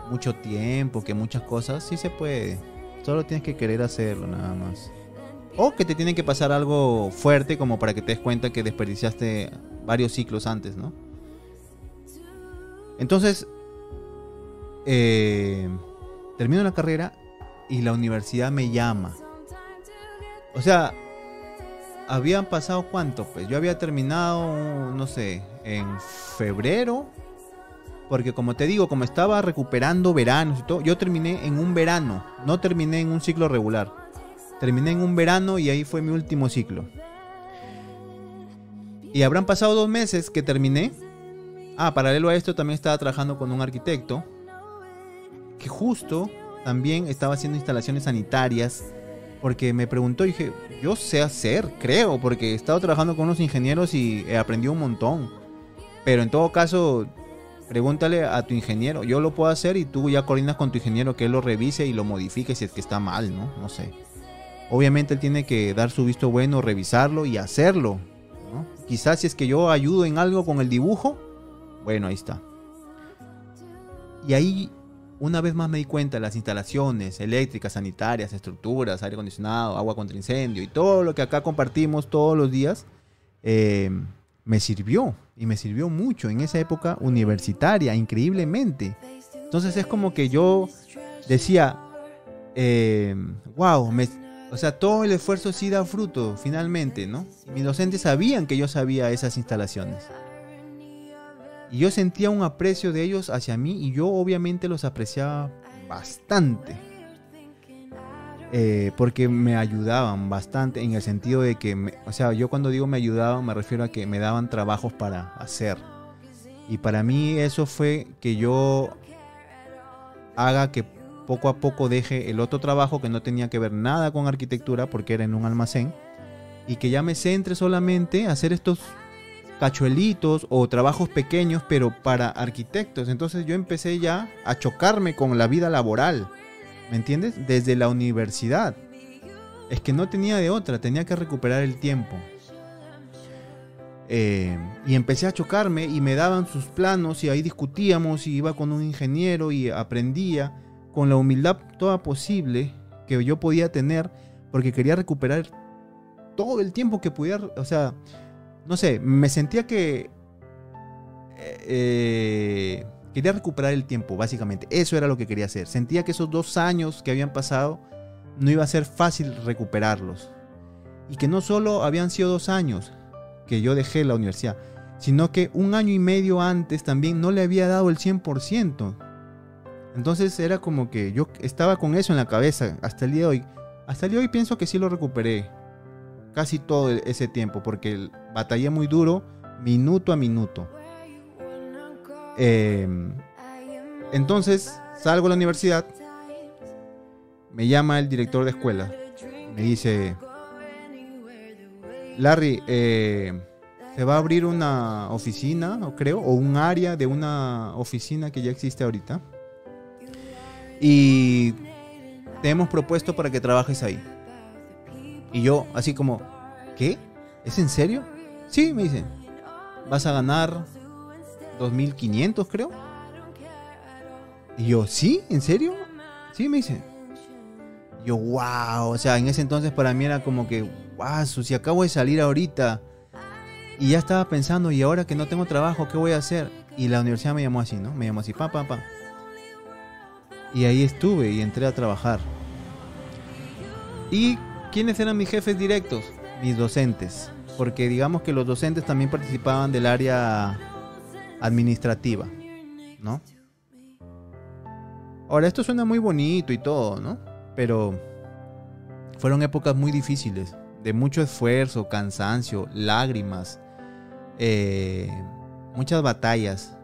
mucho tiempo, que muchas cosas, sí se puede. Solo tienes que querer hacerlo nada más. O que te tiene que pasar algo fuerte como para que te des cuenta que desperdiciaste varios ciclos antes, ¿no? Entonces, eh, termino la carrera y la universidad me llama. O sea, habían pasado cuánto, pues yo había terminado, no sé, en febrero, porque como te digo, como estaba recuperando veranos y todo, yo terminé en un verano, no terminé en un ciclo regular. Terminé en un verano y ahí fue mi último ciclo. Y habrán pasado dos meses que terminé. Ah, paralelo a esto también estaba trabajando con un arquitecto que justo también estaba haciendo instalaciones sanitarias, porque me preguntó y dije, yo sé hacer, creo, porque he estado trabajando con unos ingenieros y he aprendido un montón. Pero en todo caso, pregúntale a tu ingeniero, yo lo puedo hacer y tú ya coordinas con tu ingeniero que él lo revise y lo modifique si es que está mal, ¿no? No sé. Obviamente él tiene que dar su visto bueno, revisarlo y hacerlo. Quizás si es que yo ayudo en algo con el dibujo, bueno, ahí está. Y ahí una vez más me di cuenta, las instalaciones eléctricas, sanitarias, estructuras, aire acondicionado, agua contra incendio y todo lo que acá compartimos todos los días, eh, me sirvió y me sirvió mucho en esa época universitaria, increíblemente. Entonces es como que yo decía, wow, eh, o sea, todo el esfuerzo sí da fruto finalmente, ¿no? mis docentes sabían que yo sabía esas instalaciones. Y yo sentía un aprecio de ellos hacia mí y yo obviamente los apreciaba bastante. eh, porque me ayudaban bastante en el sentido de que, o sea, yo cuando digo me ayudaban me refiero a que me daban trabajos para hacer. Y para mí eso fue que yo haga que poco a poco deje el otro trabajo que no tenía que ver nada con arquitectura porque era en un almacén y que ya me centre solamente a hacer estos cachuelitos o trabajos pequeños pero para arquitectos. Entonces yo empecé ya a chocarme con la vida laboral ¿Me entiendes? Desde la universidad. Es que no tenía de otra, tenía que recuperar el tiempo. Eh, y empecé a chocarme y me daban sus planos y ahí discutíamos y iba con un ingeniero y aprendía con la humildad toda posible que yo podía tener porque quería recuperar todo el tiempo que pudiera, o sea, no sé, me sentía que eh, Quería recuperar el tiempo, básicamente. Eso era lo que quería hacer. Sentía que esos dos años que habían pasado no iba a ser fácil recuperarlos. Y que no solo habían sido dos años que yo dejé la universidad, sino que un año y medio antes también no le había dado el 100%. Entonces era como que yo estaba con eso en la cabeza hasta el día de hoy. Hasta el día de hoy pienso que sí lo recuperé. Casi todo ese tiempo, porque batallé muy duro, minuto a minuto. Em, entonces salgo a la universidad, me llama el director de escuela, me dice, Larry, eh, se va a abrir una oficina, o creo, o un área de una oficina que ya existe ahorita. Y te hemos propuesto para que trabajes ahí. Y yo, así como, ¿qué? ¿Es en serio? Sí, me dice, vas a ganar 2500 creo. Y yo, ¿sí? ¿En serio? Sí, me dice. yo, wow. O sea, en ese entonces para mí era como que, wow, si acabo de salir ahorita. Y ya estaba pensando, y ahora que no tengo trabajo, ¿qué voy a hacer? Y la universidad me llamó así, ¿no? Me llamó así, pa, pa, pa. Y ahí estuve y entré a trabajar. ¿Y quiénes eran mis jefes directos? Mis docentes. Porque digamos que los docentes también participaban del área administrativa, ¿no? Ahora, esto suena muy bonito y todo, ¿no? Pero fueron épocas muy difíciles, de mucho esfuerzo, cansancio, lágrimas, eh, muchas batallas.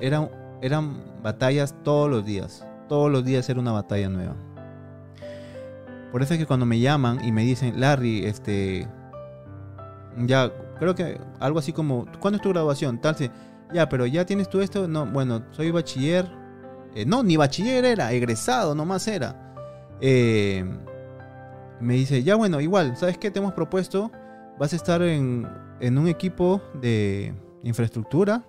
eran, eran batallas todos los días. Todos los días era una batalla nueva. Por eso es que cuando me llaman y me dicen, Larry, este, ya Creo que algo así como, ¿cuándo es tu graduación? Tal, si, ya, pero ya tienes tú esto. No, bueno, soy bachiller. Eh, no, ni bachiller era, egresado nomás era. Eh, me dice, ya bueno, igual, ¿sabes qué te hemos propuesto? Vas a estar en, en un equipo de infraestructura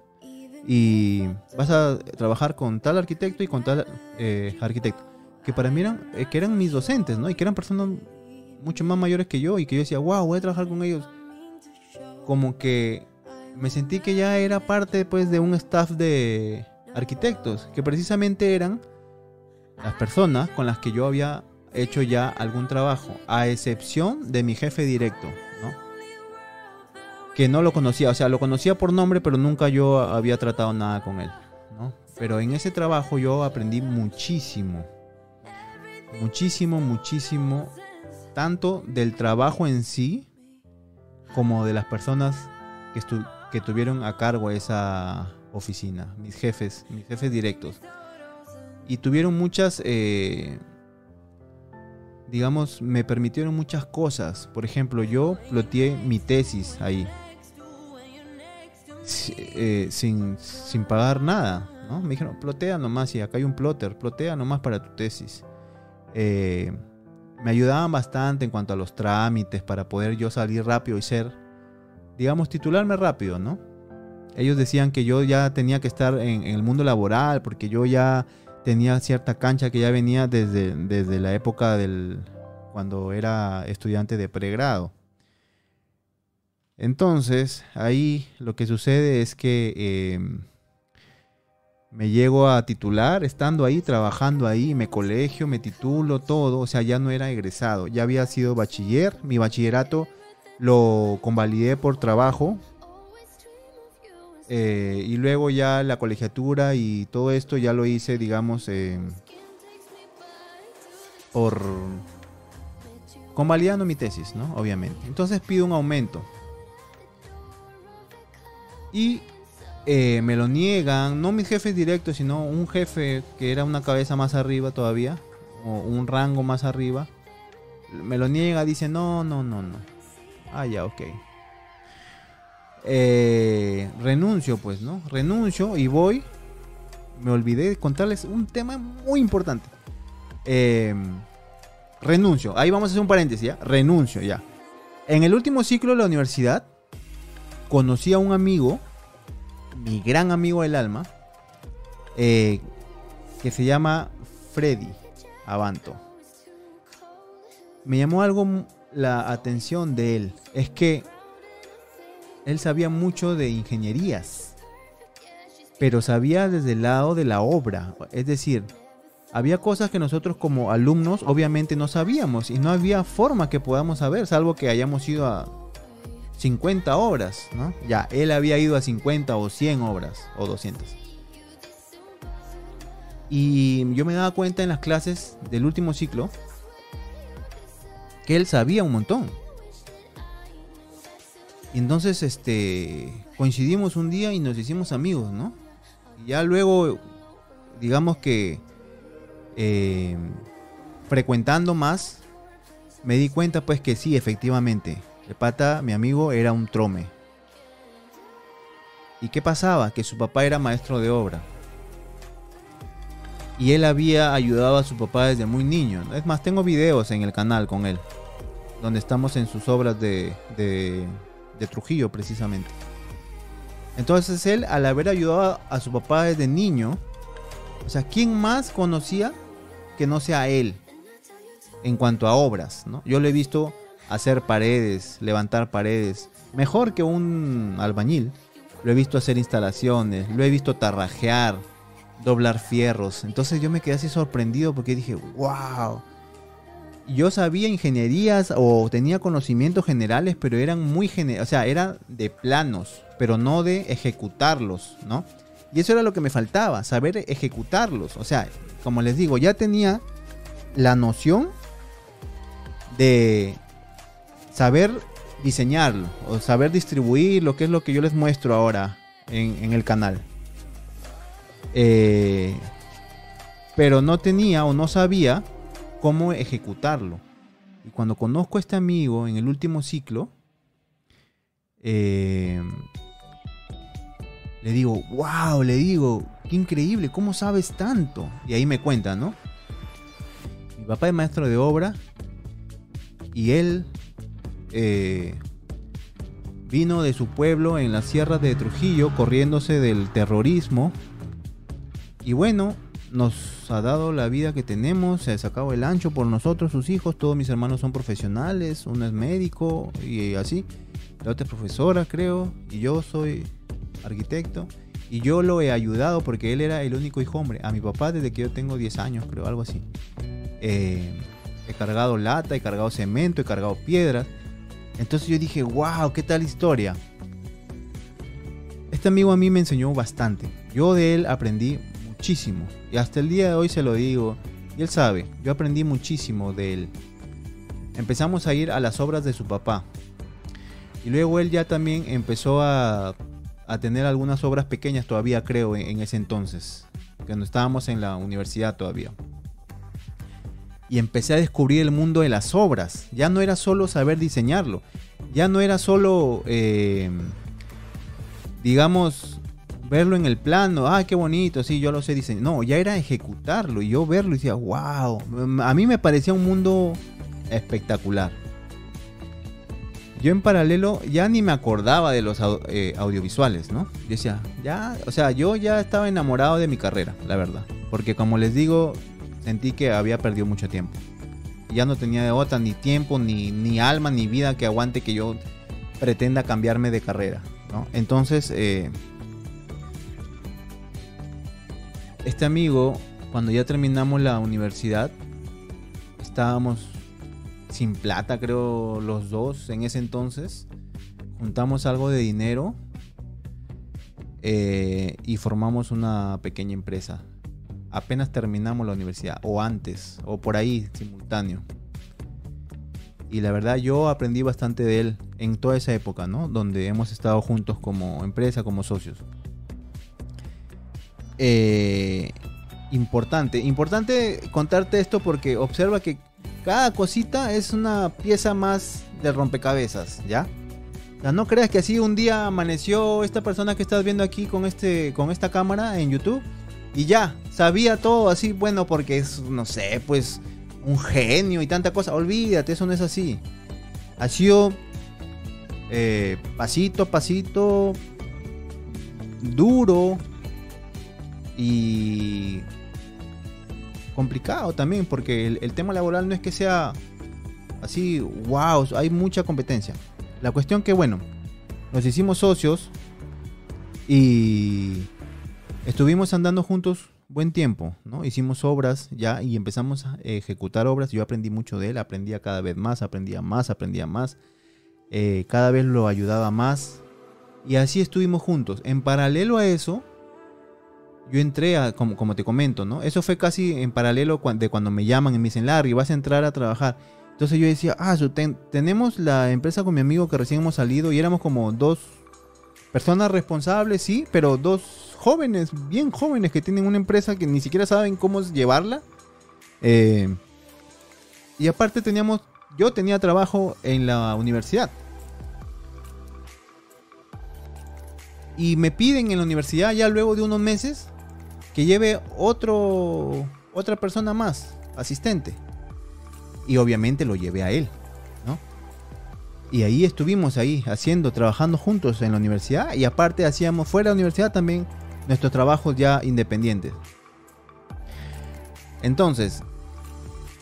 y vas a trabajar con tal arquitecto y con tal eh, arquitecto. Que para mí eran, que eran mis docentes, ¿no? Y que eran personas mucho más mayores que yo y que yo decía, wow, voy a trabajar con ellos como que me sentí que ya era parte pues de un staff de arquitectos, que precisamente eran las personas con las que yo había hecho ya algún trabajo, a excepción de mi jefe directo. Que no lo conocía, o sea, lo conocía por nombre, pero nunca yo había tratado nada con él, ¿no? Pero en ese trabajo yo aprendí muchísimo, muchísimo, muchísimo, tanto del trabajo en sí, como de las personas que, tuvieron a cargo esa oficina, mis jefes, mis jefes directos. Y tuvieron muchas, eh, digamos, me permitieron muchas cosas. Por ejemplo, yo ploteé mi tesis ahí. Eh, sin, sin pagar nada. Me dijeron, plotea nomás y acá hay un plotter, plotea nomás para tu tesis. Eh, me ayudaban bastante en cuanto a los trámites para poder yo salir rápido y ser, digamos, titularme rápido, ¿no? Ellos decían que yo ya tenía que estar en, el mundo laboral porque yo ya tenía cierta cancha que ya venía desde, desde la época del cuando era estudiante de pregrado. Entonces, ahí lo que sucede es que em, me llego a titular, estando ahí, trabajando ahí, me colegio, me titulo, todo, o sea, ya no era egresado, ya había sido bachiller, mi bachillerato lo convalidé por trabajo, eh, y luego ya la colegiatura y todo esto ya lo hice, digamos, por convalidando mi tesis, ¿no? Obviamente. Entonces pido un aumento. Y eh, me lo niegan, no mis jefes directos, sino un jefe que era una cabeza más arriba todavía, o un rango más arriba. Me lo niega, dice, no, no, no, no. Ah, ya, ok. Eh, renuncio, pues, ¿no? Renuncio y voy. Me olvidé de contarles un tema muy importante. Eh, renuncio. Ahí vamos a hacer un paréntesis, ¿ya? Renuncio, ya. En el último ciclo de la universidad, conocí a un amigo, mi gran amigo del alma, eh, que se llama Freddy Avanto. Me llamó algo la atención de él. Es que él sabía mucho de ingenierías, pero sabía desde el lado de la obra. Es decir, había cosas que nosotros como alumnos obviamente no sabíamos y no había forma que podamos saber, salvo que hayamos ido a 50 obras, ¿no? Ya, él había ido a 50 o 100 obras o 200. Y yo me daba cuenta en las clases del último ciclo que él sabía un montón. Y entonces este coincidimos un día y nos hicimos amigos, ¿no? Y ya luego digamos que eh, frecuentando más, me di cuenta pues que sí, efectivamente, el pata, mi amigo, era un trome. ¿Y qué pasaba? Que su papá era maestro de obra. Y él había ayudado a su papá desde muy niño. Es más, tengo videos en el canal con él. Donde estamos en sus obras de, de, de Trujillo, precisamente. Entonces él, al haber ayudado a su papá desde niño, o sea, ¿quién más conocía que no sea él en cuanto a obras, ¿no? Yo lo he visto hacer paredes, levantar paredes, mejor que un albañil. Lo he visto hacer instalaciones, lo he visto tarrajear, doblar fierros. Entonces yo me quedé así sorprendido porque dije, wow. Yo sabía ingenierías o tenía conocimientos generales, pero eran muy generales, o sea, era de planos, pero no de ejecutarlos, ¿no? Y eso era lo que me faltaba, saber ejecutarlos. O sea, como les digo, ya tenía la noción de saber diseñarlo o saber distribuir lo que es lo que yo les muestro ahora en, el canal. Eh, pero no tenía o no sabía cómo ejecutarlo. Y cuando conozco a este amigo en el último ciclo, eh, le digo, wow, le digo, qué increíble, ¿cómo sabes tanto? Y ahí me cuenta, ¿no? Mi papá es maestro de obra y él eh, vino de su pueblo en las sierras de Trujillo corriéndose del terrorismo. Y bueno, nos ha dado la vida que tenemos, se ha sacado el ancho por nosotros, sus hijos, todos mis hermanos son profesionales, uno es médico y así, la otra es profesora creo, y yo soy arquitecto. Y yo lo he ayudado porque él era el único hijo hombre. A mi papá desde que yo tengo 10 años, creo, algo así. Eh, he cargado lata, he cargado cemento, he cargado piedras. Entonces yo dije, wow, ¿qué tal historia? Este amigo a mí me enseñó bastante. Yo de él aprendí muchísimo. Y hasta el día de hoy se lo digo. Y él sabe, yo aprendí muchísimo de él. Empezamos a ir a las obras de su papá. Y luego él ya también empezó a a tener algunas obras pequeñas todavía, creo, en, ese entonces, cuando estábamos en la universidad todavía. Y empecé a descubrir el mundo de las obras. Ya no era solo saber diseñarlo, ya no era solo, eh, digamos, verlo en el plano, ah, qué bonito, sí, yo lo sé diseñar. No, ya era ejecutarlo y yo verlo y decía, wow, a mí me parecía un mundo espectacular. Yo en paralelo ya ni me acordaba de los eh, audiovisuales, ¿no? Yo decía, ya, o sea, yo ya estaba enamorado de mi carrera, la verdad. Porque como les digo, sentí que había perdido mucho tiempo. Ya no tenía de otra ni tiempo, ni, ni alma, ni vida que aguante que yo pretenda cambiarme de carrera. Entonces, eh, este amigo, cuando ya terminamos la universidad, estábamos sin plata, creo, los dos en ese entonces. Juntamos algo de dinero eh, y formamos una pequeña empresa. Apenas terminamos la universidad, o antes, o por ahí, simultáneo. Y la verdad yo aprendí bastante de él en toda esa época, ¿no? Donde hemos estado juntos como empresa, como socios. Eh, importante, importante contarte esto porque observa que cada cosita es una pieza más de rompecabezas, ¿ya? O sea, no creas que así un día amaneció esta persona que estás viendo aquí con, este, con esta cámara en YouTube y ya, sabía todo así, bueno, porque es, no sé, pues un genio y tanta cosa. Olvídate, eso no es así. Ha sido eh, pasito a pasito, duro y complicado también, porque el, tema laboral no es que sea así, wow, hay mucha competencia. La cuestión que, bueno, nos hicimos socios y estuvimos andando juntos buen tiempo, ¿no? Hicimos obras ya y empezamos a ejecutar obras. Yo aprendí mucho de él, aprendía cada vez más, aprendía más, aprendía más. Eh, cada vez lo ayudaba más. Y así estuvimos juntos. En paralelo a eso, yo entré a, como, como te comento, ¿no? Eso fue casi en paralelo de cuando me llaman y me dicen, Larry, vas a entrar a trabajar. Entonces yo decía, ah, tenemos la empresa con mi amigo que recién hemos salido y éramos como dos personas responsables, sí, pero dos jóvenes, bien jóvenes, que tienen una empresa que ni siquiera saben cómo llevarla. Eh, y aparte teníamos, yo tenía trabajo en la universidad. Y me piden en la universidad ya luego de unos meses que lleve otro, otra persona más, asistente. Y obviamente lo llevé a él, ¿no? Y ahí estuvimos ahí haciendo, trabajando juntos en la universidad y aparte hacíamos fuera de la universidad también nuestros trabajos ya independientes. Entonces,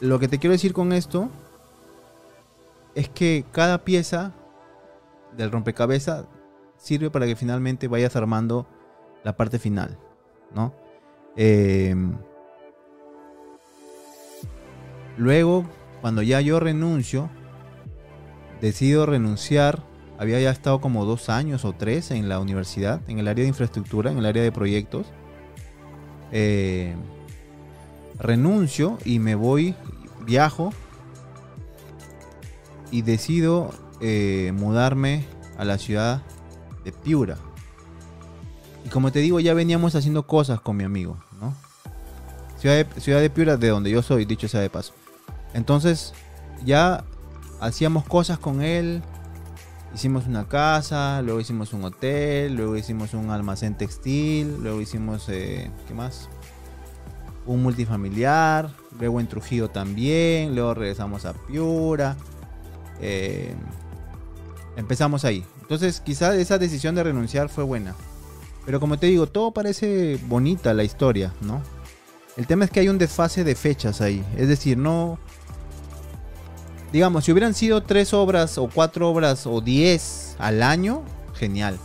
lo que te quiero decir con esto es que cada pieza del rompecabezas sirve para que finalmente vayas armando la parte final, ¿no? Em, luego, cuando ya yo renuncio, decido renunciar. Había ya estado como dos años o tres en la universidad, en el área de infraestructura, en el área de proyectos. Em, renuncio y me voy, viajo y decido eh, mudarme a la ciudad de Piura. Y como te digo, ya veníamos haciendo cosas con mi amigo. Ciudad de, Ciudad de Piura, de donde yo soy, dicho sea de paso. Entonces, ya hacíamos cosas con él. Hicimos una casa, luego hicimos un hotel, luego hicimos un almacén textil, luego hicimos, eh, ¿qué más? Un multifamiliar, luego en Trujillo también, luego regresamos a Piura. Eh, empezamos ahí. Entonces quizás esa decisión de renunciar fue buena. Pero como te digo, todo parece bonita la historia, ¿no? El tema es que hay un desfase de fechas ahí. Es decir, no. Digamos, si hubieran sido tres obras o cuatro obras o diez al año, genial.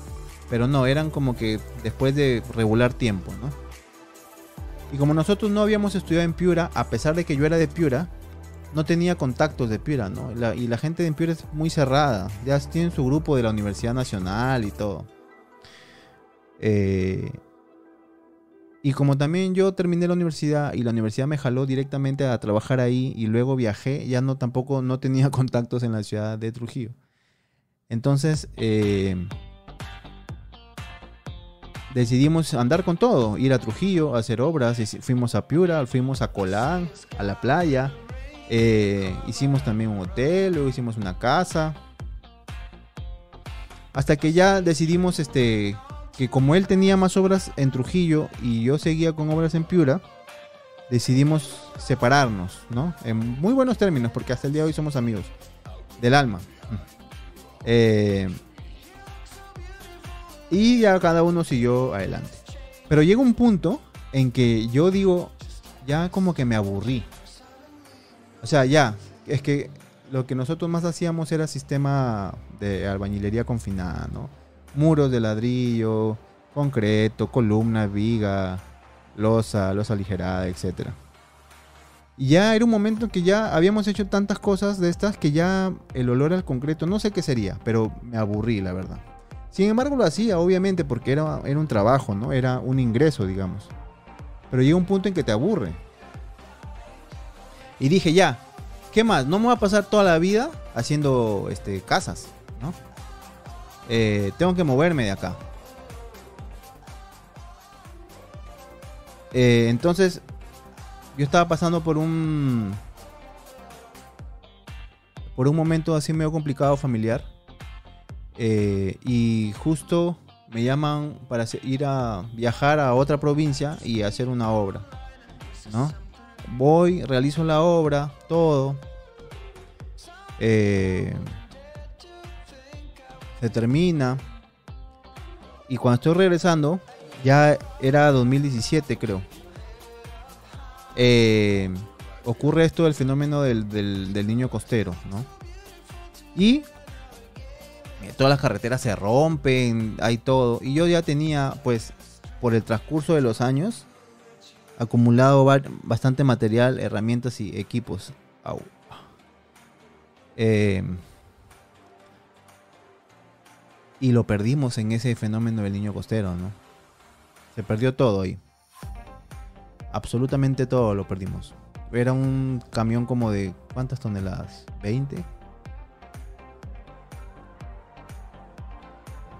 Pero no, eran como que después de regular tiempo, ¿no? Y como nosotros no habíamos estudiado en Piura, a pesar de que yo era de Piura, no tenía contactos de Piura, ¿no? y la gente de Piura es muy cerrada. Ya tienen su grupo de la Universidad Nacional y todo. Eh, y como también yo terminé la universidad y la universidad me jaló directamente a trabajar ahí y luego viajé, ya no tampoco no tenía contactos en la ciudad de Trujillo. Entonces eh, decidimos andar con todo, ir a Trujillo, hacer obras, fuimos a Piura, fuimos a Colán, a la playa, eh, hicimos también un hotel, luego hicimos una casa. Hasta que ya decidimos este, que como él tenía más obras en Trujillo y yo seguía con obras en Piura, decidimos separarnos, ¿no? En muy buenos términos, porque hasta el día de hoy somos amigos del alma. Eh, y ya cada uno siguió adelante. Pero llega un punto en que yo digo, ya como que me aburrí. O sea, ya, es que lo que nosotros más hacíamos era sistema de albañilería confinada, ¿no? Muros de ladrillo, concreto, columna, viga, losa, losa aligerada, etc. Y ya era un momento en que ya habíamos hecho tantas cosas de estas que ya el olor al concreto, no sé qué sería, pero me aburrí, la verdad. Sin embargo, lo hacía, obviamente, porque era, era un trabajo, ¿no? Era un ingreso, digamos. Pero llega un punto en que te aburre. Y dije, ya, ¿qué más? No me voy a pasar toda la vida haciendo este, casas, ¿no? Eh, tengo que moverme de acá. Eh, entonces, yo estaba pasando por un. por un momento así medio complicado familiar. Eh, y justo me llaman para ir a viajar a otra provincia y hacer una obra. ¿No? Voy, realizo la obra, todo. Se termina. Y cuando estoy regresando, ya era 2017 creo. Eh, ocurre esto del fenómeno del, del niño costero, ¿no? Y eh, todas las carreteras se rompen, hay todo. Y yo ya tenía, pues, por el transcurso de los años, acumulado bastante material, herramientas y equipos. Y lo perdimos en ese fenómeno del niño costero, ¿no? Se perdió todo ahí. Absolutamente todo lo perdimos. Era un camión como de ¿cuántas toneladas? ¿20?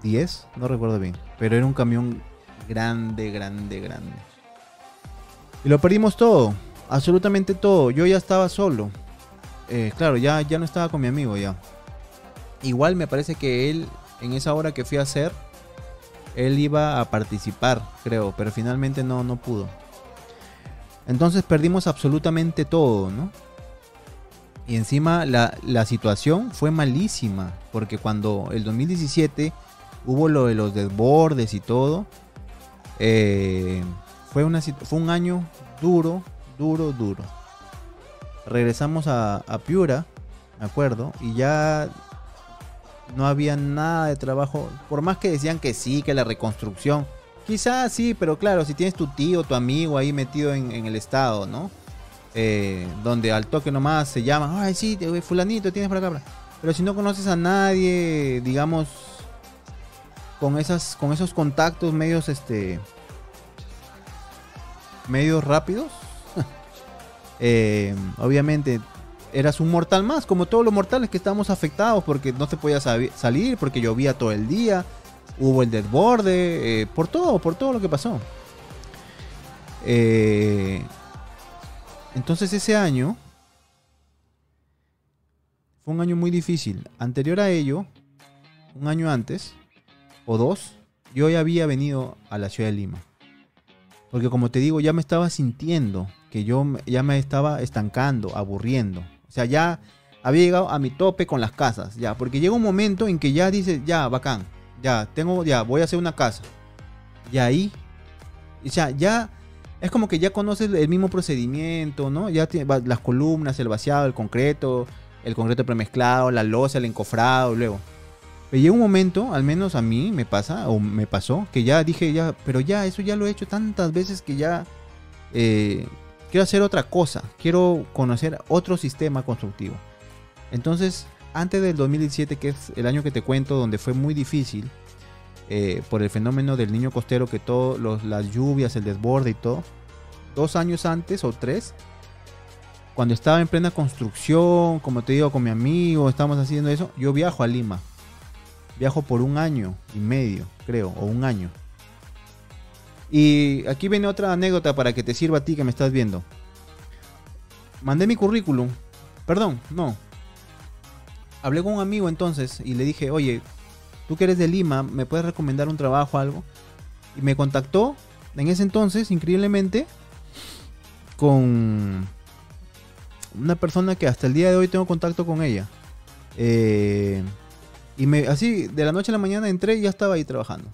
10, no recuerdo bien. Pero era un camión grande, grande, grande. Y lo perdimos todo, absolutamente todo. Yo ya estaba solo. Eh, claro, ya, ya no estaba con mi amigo ya. Igual me parece que él, en esa hora que fui a hacer, él iba a participar, creo, pero finalmente no, no pudo. Entonces perdimos absolutamente todo, ¿no? Y encima la, la situación fue malísima, porque cuando el 2017 hubo lo de los desbordes y todo. Eh, fue, una, fue un año duro, duro, duro. Regresamos a, a Piura, me acuerdo, y ya no había nada de trabajo. Por más que decían que sí, que la reconstrucción. Quizás sí, pero claro, si tienes tu tío, tu amigo ahí metido en, el estado, ¿no? Eh, donde al toque nomás se llama, ay, sí, fulanito, tienes para acá. Pero si no conoces a nadie, digamos, con esas con esos contactos medios este medios rápidos eh, obviamente eras un mortal más como todos los mortales que estábamos afectados porque no se podía salir porque llovía todo el día hubo el desborde eh, por todo por todo lo que pasó eh, entonces ese año fue un año muy difícil anterior a ello un año antes o dos, yo ya había venido a la ciudad de Lima. Porque como te digo, ya me estaba sintiendo que yo ya me estaba estancando, aburriendo. O sea, ya había llegado a mi tope con las casas, ya. Porque llega un momento en que ya dices, ya, bacán, ya, tengo, ya, voy a hacer una casa. Y ahí, o sea, ya es como que ya conoces el mismo procedimiento, ¿no? Ya tienes las columnas, el vaciado, el concreto, el concreto premezclado, la losa, el encofrado, luego. Pero llega un momento, al menos a mí me pasa, o me pasó, que ya dije, ya, pero ya, eso ya lo he hecho tantas veces que ya eh, quiero hacer otra cosa, quiero conocer otro sistema constructivo. Entonces, antes del 2017, que es el año que te cuento, donde fue muy difícil, eh, por el fenómeno del niño costero, que todas las lluvias, el desborde y todo, dos años antes o tres, cuando estaba en plena construcción, como te digo, con mi amigo, estábamos haciendo eso, yo viajo a Lima Viajo por un año y medio, creo, o un año. Y aquí viene otra anécdota para que te sirva a ti que me estás viendo. Mandé mi currículum. Perdón, no. Hablé con un amigo entonces y le dije, oye, tú que eres de Lima, ¿me puedes recomendar un trabajo algo? Y me contactó en ese entonces, increíblemente, con una persona que hasta el día de hoy tengo contacto con ella. Eh, y me, así, de la noche a la mañana entré y ya estaba ahí trabajando.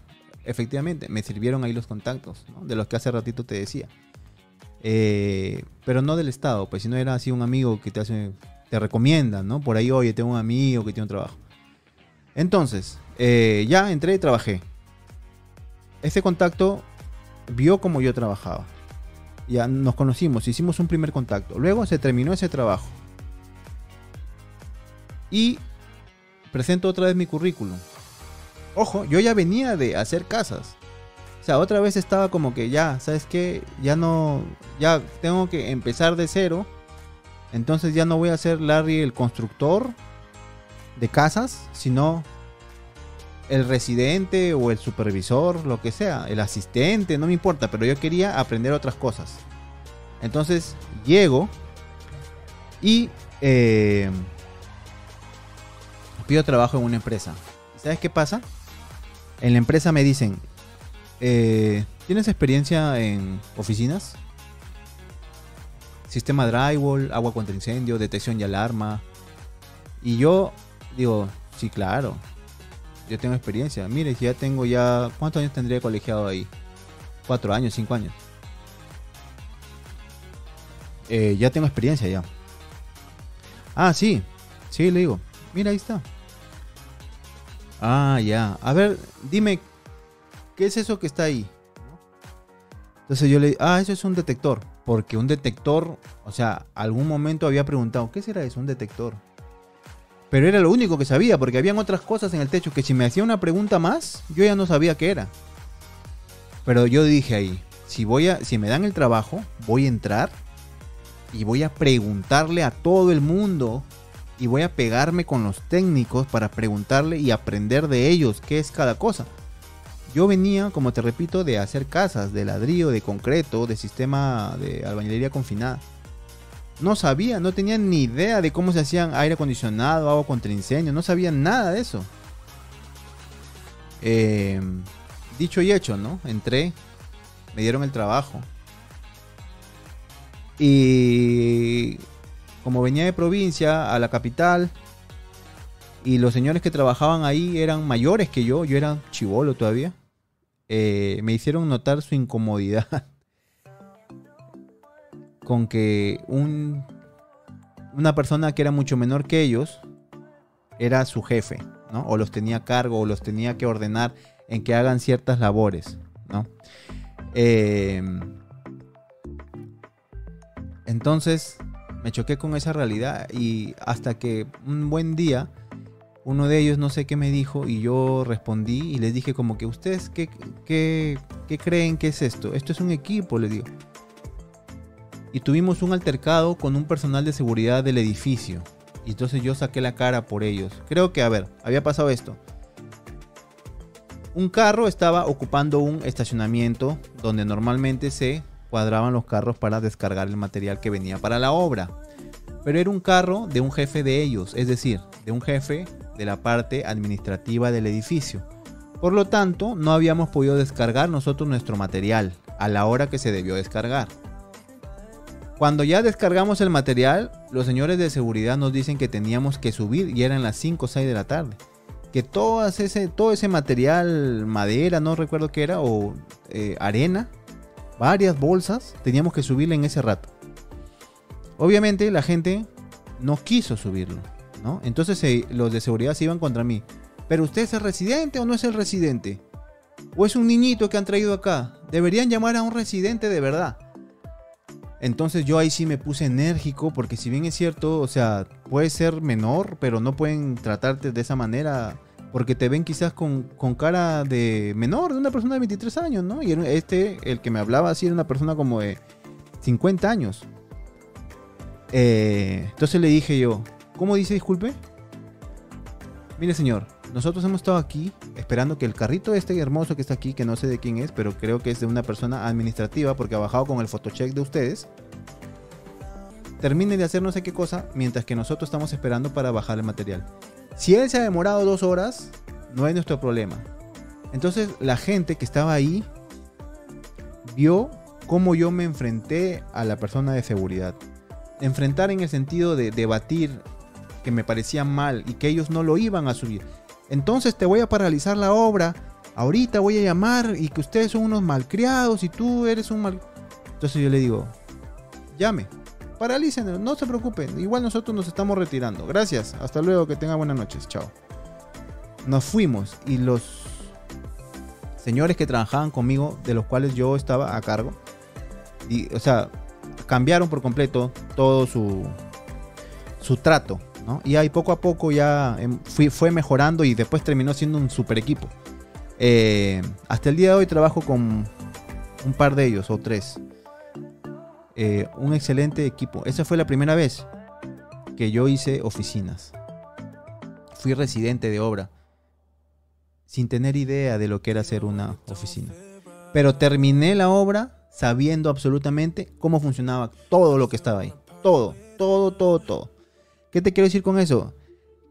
Efectivamente, me sirvieron ahí los contactos, de los que hace ratito te decía. Eh, pero no del Estado, pues si no era así un amigo que te hace, te recomienda, ¿no? Por ahí, oye, tengo un amigo que tiene un trabajo. Entonces, eh, ya entré y trabajé. Este contacto vio como yo trabajaba. Ya nos conocimos, hicimos un primer contacto. Luego se terminó ese trabajo. Y presento otra vez mi currículum. Ojo, yo ya venía de hacer casas. O sea, otra vez estaba como que ya, ¿sabes qué? Ya no, ya tengo que empezar de cero. Entonces ya no voy a ser Larry el constructor de casas, sino el residente o el supervisor, lo que sea, el asistente, no me importa, pero yo quería aprender otras cosas. Entonces llego y eh, pido trabajo en una empresa. ¿Sabes qué pasa? En la empresa me dicen, eh, ¿tienes experiencia en oficinas? Sistema drywall, agua contra incendio, detección y alarma. Y yo digo, sí, claro. Yo tengo experiencia. Mire, ya tengo ya... ¿Cuántos años tendría colegiado ahí? Cuatro años, cinco años. Eh, ya tengo experiencia ya. Ah, sí. Sí, le digo. Mira, ahí está. Ah, ya. A ver, dime, ¿qué es eso que está ahí? Entonces yo le ah, eso es un detector. Porque un detector, o sea, algún momento había preguntado, ¿qué será eso? Un detector. Pero era lo único que sabía, porque habían otras cosas en el techo que si me hacía una pregunta más, yo ya no sabía qué era. Pero yo dije ahí, si voy a, si me dan el trabajo, voy a entrar y voy a preguntarle a todo el mundo y voy a pegarme con los técnicos para preguntarle y aprender de ellos qué es cada cosa. Yo venía, como te repito, de hacer casas de ladrillo, de concreto, de sistema de albañilería confinada. No sabía, no tenía ni idea de cómo se hacían aire acondicionado, agua contra incendio, no sabía nada de eso. Em, dicho y hecho, ¿no? Entré, me dieron el trabajo. Y como venía de provincia a la capital, y los señores que trabajaban ahí eran mayores que yo, yo era chivolo todavía, eh, me hicieron notar su incomodidad con que un, una persona que era mucho menor que ellos era su jefe, ¿no? O los tenía a cargo o los tenía que ordenar en que hagan ciertas labores, ¿no? Em, entonces me choqué con esa realidad y hasta que un buen día uno de ellos no sé qué me dijo y yo respondí y les dije como que ustedes qué, qué, creen que es esto? Esto es un equipo, le digo y tuvimos un altercado con un personal de seguridad del edificio. Y entonces yo saqué la cara por ellos. Creo que, a ver, había pasado esto. Un carro estaba ocupando un estacionamiento donde normalmente se cuadraban los carros para descargar el material que venía para la obra. Pero era un carro de un jefe de ellos, es decir, de un jefe de la parte administrativa del edificio. Por lo tanto, no habíamos podido descargar nosotros nuestro material a la hora que se debió descargar. Cuando ya descargamos el material, los señores de seguridad nos dicen que teníamos que subir y eran las 5 o 6 de la tarde. Que todo ese, todo ese material, madera, no recuerdo qué era, o eh, arena, varias bolsas, teníamos que subirle en ese rato. Obviamente la gente no quiso subirlo, ¿no? Entonces los de seguridad se iban contra mí. ¿Pero usted es el residente o no es el residente? ¿O es un niñito que han traído acá? Deberían llamar a un residente de verdad. Entonces yo ahí sí me puse enérgico porque si bien es cierto, o sea, puede ser menor, pero no pueden tratarte de esa manera porque te ven quizás con, cara de menor, de una persona de 23 años, ¿no? Y este, el que me hablaba así, era una persona como de 50 años. Eh, entonces le dije yo, ¿cómo dice disculpe? Mire señor, nosotros hemos estado aquí esperando que el carrito este hermoso que está aquí, que no sé de quién es, pero creo que es de una persona administrativa porque ha bajado con el photocheck de ustedes, termine de hacer no sé qué cosa mientras que nosotros estamos esperando para bajar el material. Si él se ha demorado dos horas, no es nuestro problema. Entonces la gente que estaba ahí vio cómo yo me enfrenté a la persona de seguridad. Enfrentar en el sentido de debatir que me parecía mal y que ellos no lo iban a subir entonces te voy a paralizar la obra, ahorita voy a llamar y que ustedes son unos malcriados y tú eres un mal... Entonces yo le digo, llame, paralícenlo, no se preocupen, igual nosotros nos estamos retirando. Gracias, hasta luego, que tengan buenas noches, chao. Nos fuimos y los señores que trabajaban conmigo, de los cuales yo estaba a cargo, y, o sea, cambiaron por completo todo su, su trato y ahí poco a poco ya em, fue mejorando y después terminó siendo un super equipo. Eh, hasta el día de hoy trabajo con un par de ellos, o tres. Eh, un excelente equipo. Esa fue la primera vez que yo hice oficinas. Fui residente de obra, sin tener idea de lo que era hacer una oficina. Pero terminé la obra sabiendo absolutamente cómo funcionaba todo lo que estaba ahí. Todo, todo, todo, todo. ¿Qué te quiero decir con eso?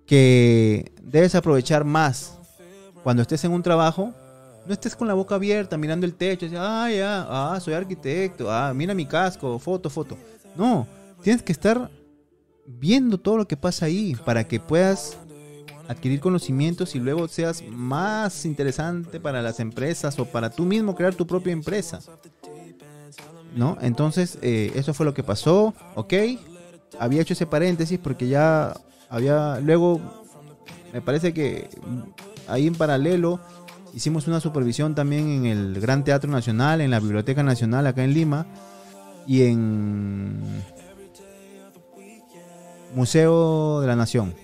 Que debes aprovechar más cuando estés en un trabajo. No estés con la boca abierta mirando el techo. Y, ah, ya, ah, soy arquitecto. Ah, mira mi casco, foto, foto. No, tienes que estar viendo todo lo que pasa ahí para que puedas adquirir conocimientos y luego seas más interesante para las empresas o para tú mismo crear tu propia empresa. ¿No? Entonces, eh, eso fue lo que pasó, ¿ok? Había hecho ese paréntesis porque ya había, luego, me parece que ahí en paralelo hicimos una supervisión también en el Gran Teatro Nacional, en la Biblioteca Nacional acá en Lima y en Museo de la Nación.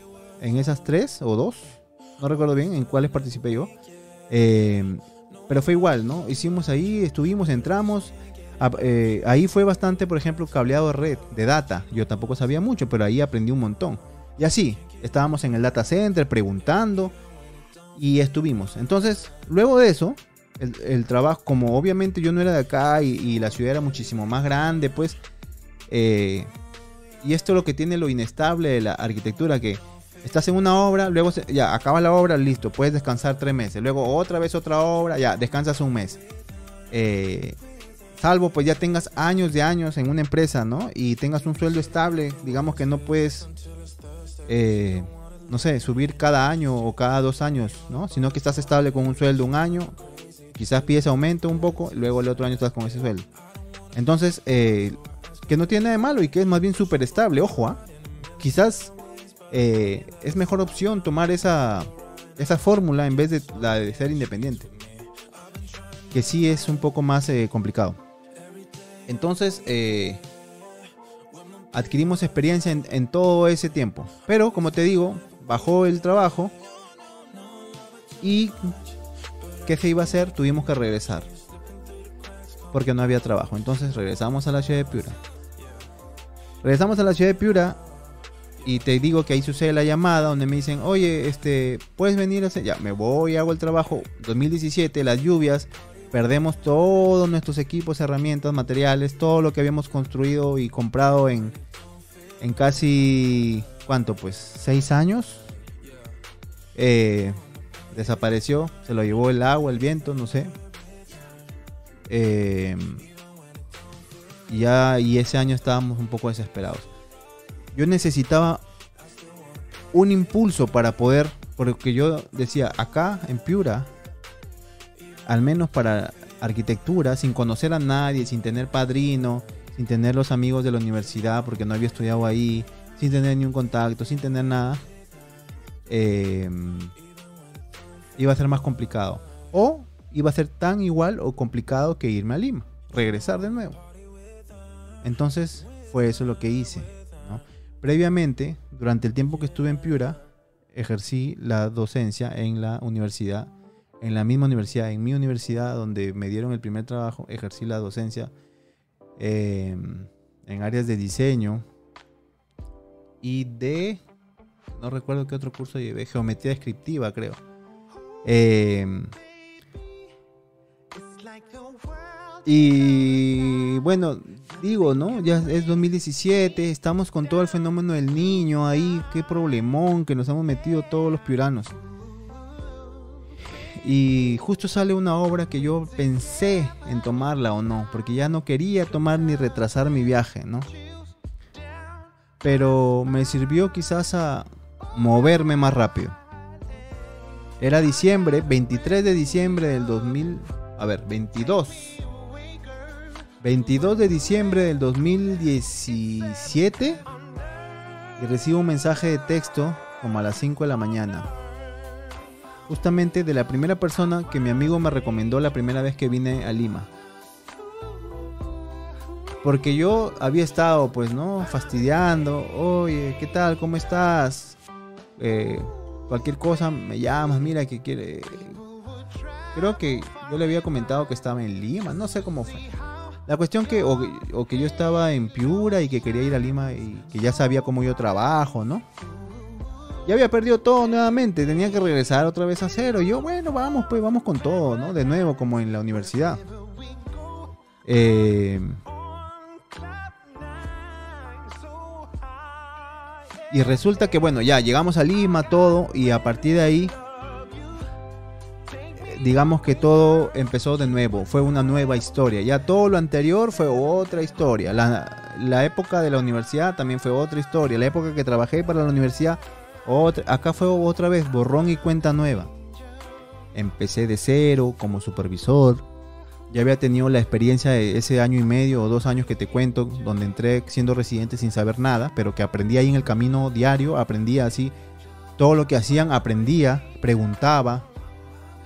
En esas tres o dos, no recuerdo bien en cuáles participé yo. Eh, pero fue igual, ¿no? Hicimos ahí, estuvimos, entramos. Eh, ahí fue bastante, por ejemplo, cableado de red, de data. Yo tampoco sabía mucho, pero ahí aprendí un montón. Y así, estábamos en el data center preguntando y estuvimos. Entonces, luego de eso, el, trabajo, como obviamente yo no era de acá y, la ciudad era muchísimo más grande, pues, eh, y esto es lo que tiene lo inestable de la arquitectura, que estás en una obra, luego ya acaba la obra, listo, puedes descansar tres meses, luego otra vez otra obra, ya descansas un mes. Eh, salvo pues ya tengas años de años en una empresa, ¿no? Y tengas un sueldo estable, digamos que no puedes, eh, no sé, subir cada año o cada dos años, ¿no? Sino que estás estable con un sueldo un año, quizás pides aumento un poco, luego el otro año estás con ese sueldo. Entonces, eh, que no tiene nada de malo y que es más bien súper estable, ojo, ¿ah? quizás eh, es mejor opción tomar esa, esa fórmula en vez de la de ser independiente. Que sí es un poco más eh, complicado. Entonces, eh, adquirimos experiencia en, todo ese tiempo. Pero, como te digo, bajó el trabajo. Y, ¿qué se iba a hacer? Tuvimos que regresar. Porque no había trabajo. Entonces regresamos a la ciudad de Piura. Regresamos a la ciudad de Piura y te digo que ahí sucede la llamada donde me dicen, oye, este, puedes venir a hacer, ya, me voy, hago el trabajo. 2017, las lluvias, perdemos todos nuestros equipos, herramientas, materiales, todo lo que habíamos construido y comprado en, en casi, ¿cuánto? Pues, seis años. Eh, desapareció, se lo llevó el agua, el viento, no sé. Eh, ya, y ese año estábamos un poco desesperados yo necesitaba un impulso para poder, porque yo decía, acá en Piura, al menos para arquitectura, sin conocer a nadie, sin tener padrino, sin tener los amigos de la universidad, porque no había estudiado ahí, sin tener ni un contacto, sin tener nada, em, iba a ser más complicado. O iba a ser tan igual o complicado que irme a Lima, regresar de nuevo. Entonces fue eso lo que hice. Previamente, durante el tiempo que estuve en Piura, ejercí la docencia en la universidad, en la misma universidad, en mi universidad donde me dieron el primer trabajo, ejercí la docencia em, en áreas de diseño y de, no recuerdo qué otro curso llevé, geometría descriptiva creo. Em, y bueno, digo, ¿no? Ya es 2017, estamos con todo el fenómeno del niño ahí, qué problemón que nos hemos metido todos los piuranos. Y justo sale una obra que yo pensé en tomarla o no, porque ya no quería tomar ni retrasar mi viaje, ¿no? Pero me sirvió quizás a moverme más rápido. Era diciembre, 23 de diciembre del 2000, a ver, 22 22 de diciembre del 2017 y recibo un mensaje de texto como a las 5 de la mañana. Justamente de la primera persona que mi amigo me recomendó la primera vez que vine a Lima. Porque yo había estado, pues, ¿no? Fastidiando. Oye, ¿qué tal? ¿Cómo estás? Eh, cualquier cosa me llamas, mira que quiere Creo que yo le había comentado que estaba en Lima, no sé cómo fue. La cuestión que o, que yo estaba en Piura y que quería ir a Lima y que ya sabía cómo yo trabajo, ¿no? Ya había perdido todo nuevamente, tenía que regresar otra vez a cero. Y yo, bueno, vamos, pues vamos con todo, ¿no? De nuevo, como en la universidad. Eh, y resulta que, bueno, ya llegamos a Lima, todo, y a partir de ahí, digamos que todo empezó de nuevo, fue una nueva historia. Ya todo lo anterior fue otra historia. La, la época de la universidad también fue otra historia. La época que trabajé para la universidad acá fue otra vez borrón y cuenta nueva. Empecé de cero como supervisor. Ya había tenido la experiencia de ese año y medio o dos años que te cuento, donde entré siendo residente sin saber nada, pero que aprendí ahí en el camino diario, aprendía así todo lo que hacían, aprendía, preguntaba,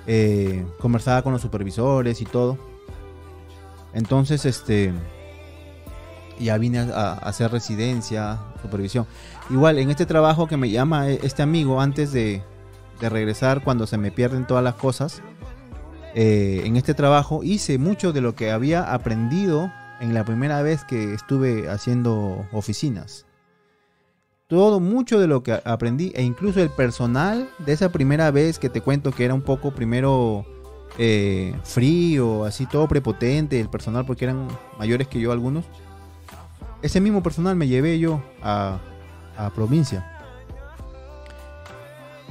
eh, conversaba con los supervisores y todo. Entonces, este, ya vine a hacer residencia, supervisión. Igual, en este trabajo que me llama e, este amigo antes de, regresar cuando se me pierden todas las cosas, eh, en este trabajo hice mucho de lo que había aprendido en la primera vez que estuve haciendo oficinas. Todo, mucho de lo que aprendí, e incluso el personal de esa primera vez que te cuento que era un poco primero eh, frío, así todo prepotente, el personal porque eran mayores que yo algunos. Ese mismo personal me llevé yo a, a provincia.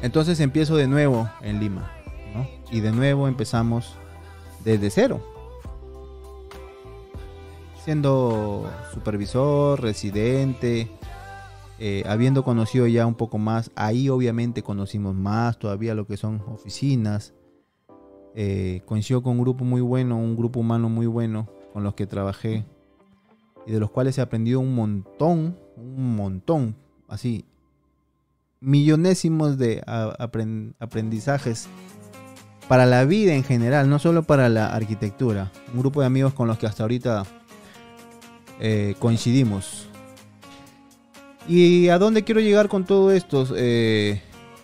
Entonces empiezo de nuevo en Lima, Y de nuevo empezamos desde cero. Siendo supervisor, residente, eh, habiendo conocido ya un poco más, ahí obviamente conocimos más todavía lo que son oficinas. Eh, coincido con un grupo muy bueno, un grupo humano muy bueno con los que trabajé y de los cuales he aprendido un montón, un montón, así, millonésimos de aprendizajes para la vida en general, no solo para la arquitectura. Un grupo de amigos con los que hasta ahorita eh, coincidimos. ¿Y a dónde quiero llegar con todo esto? Eh,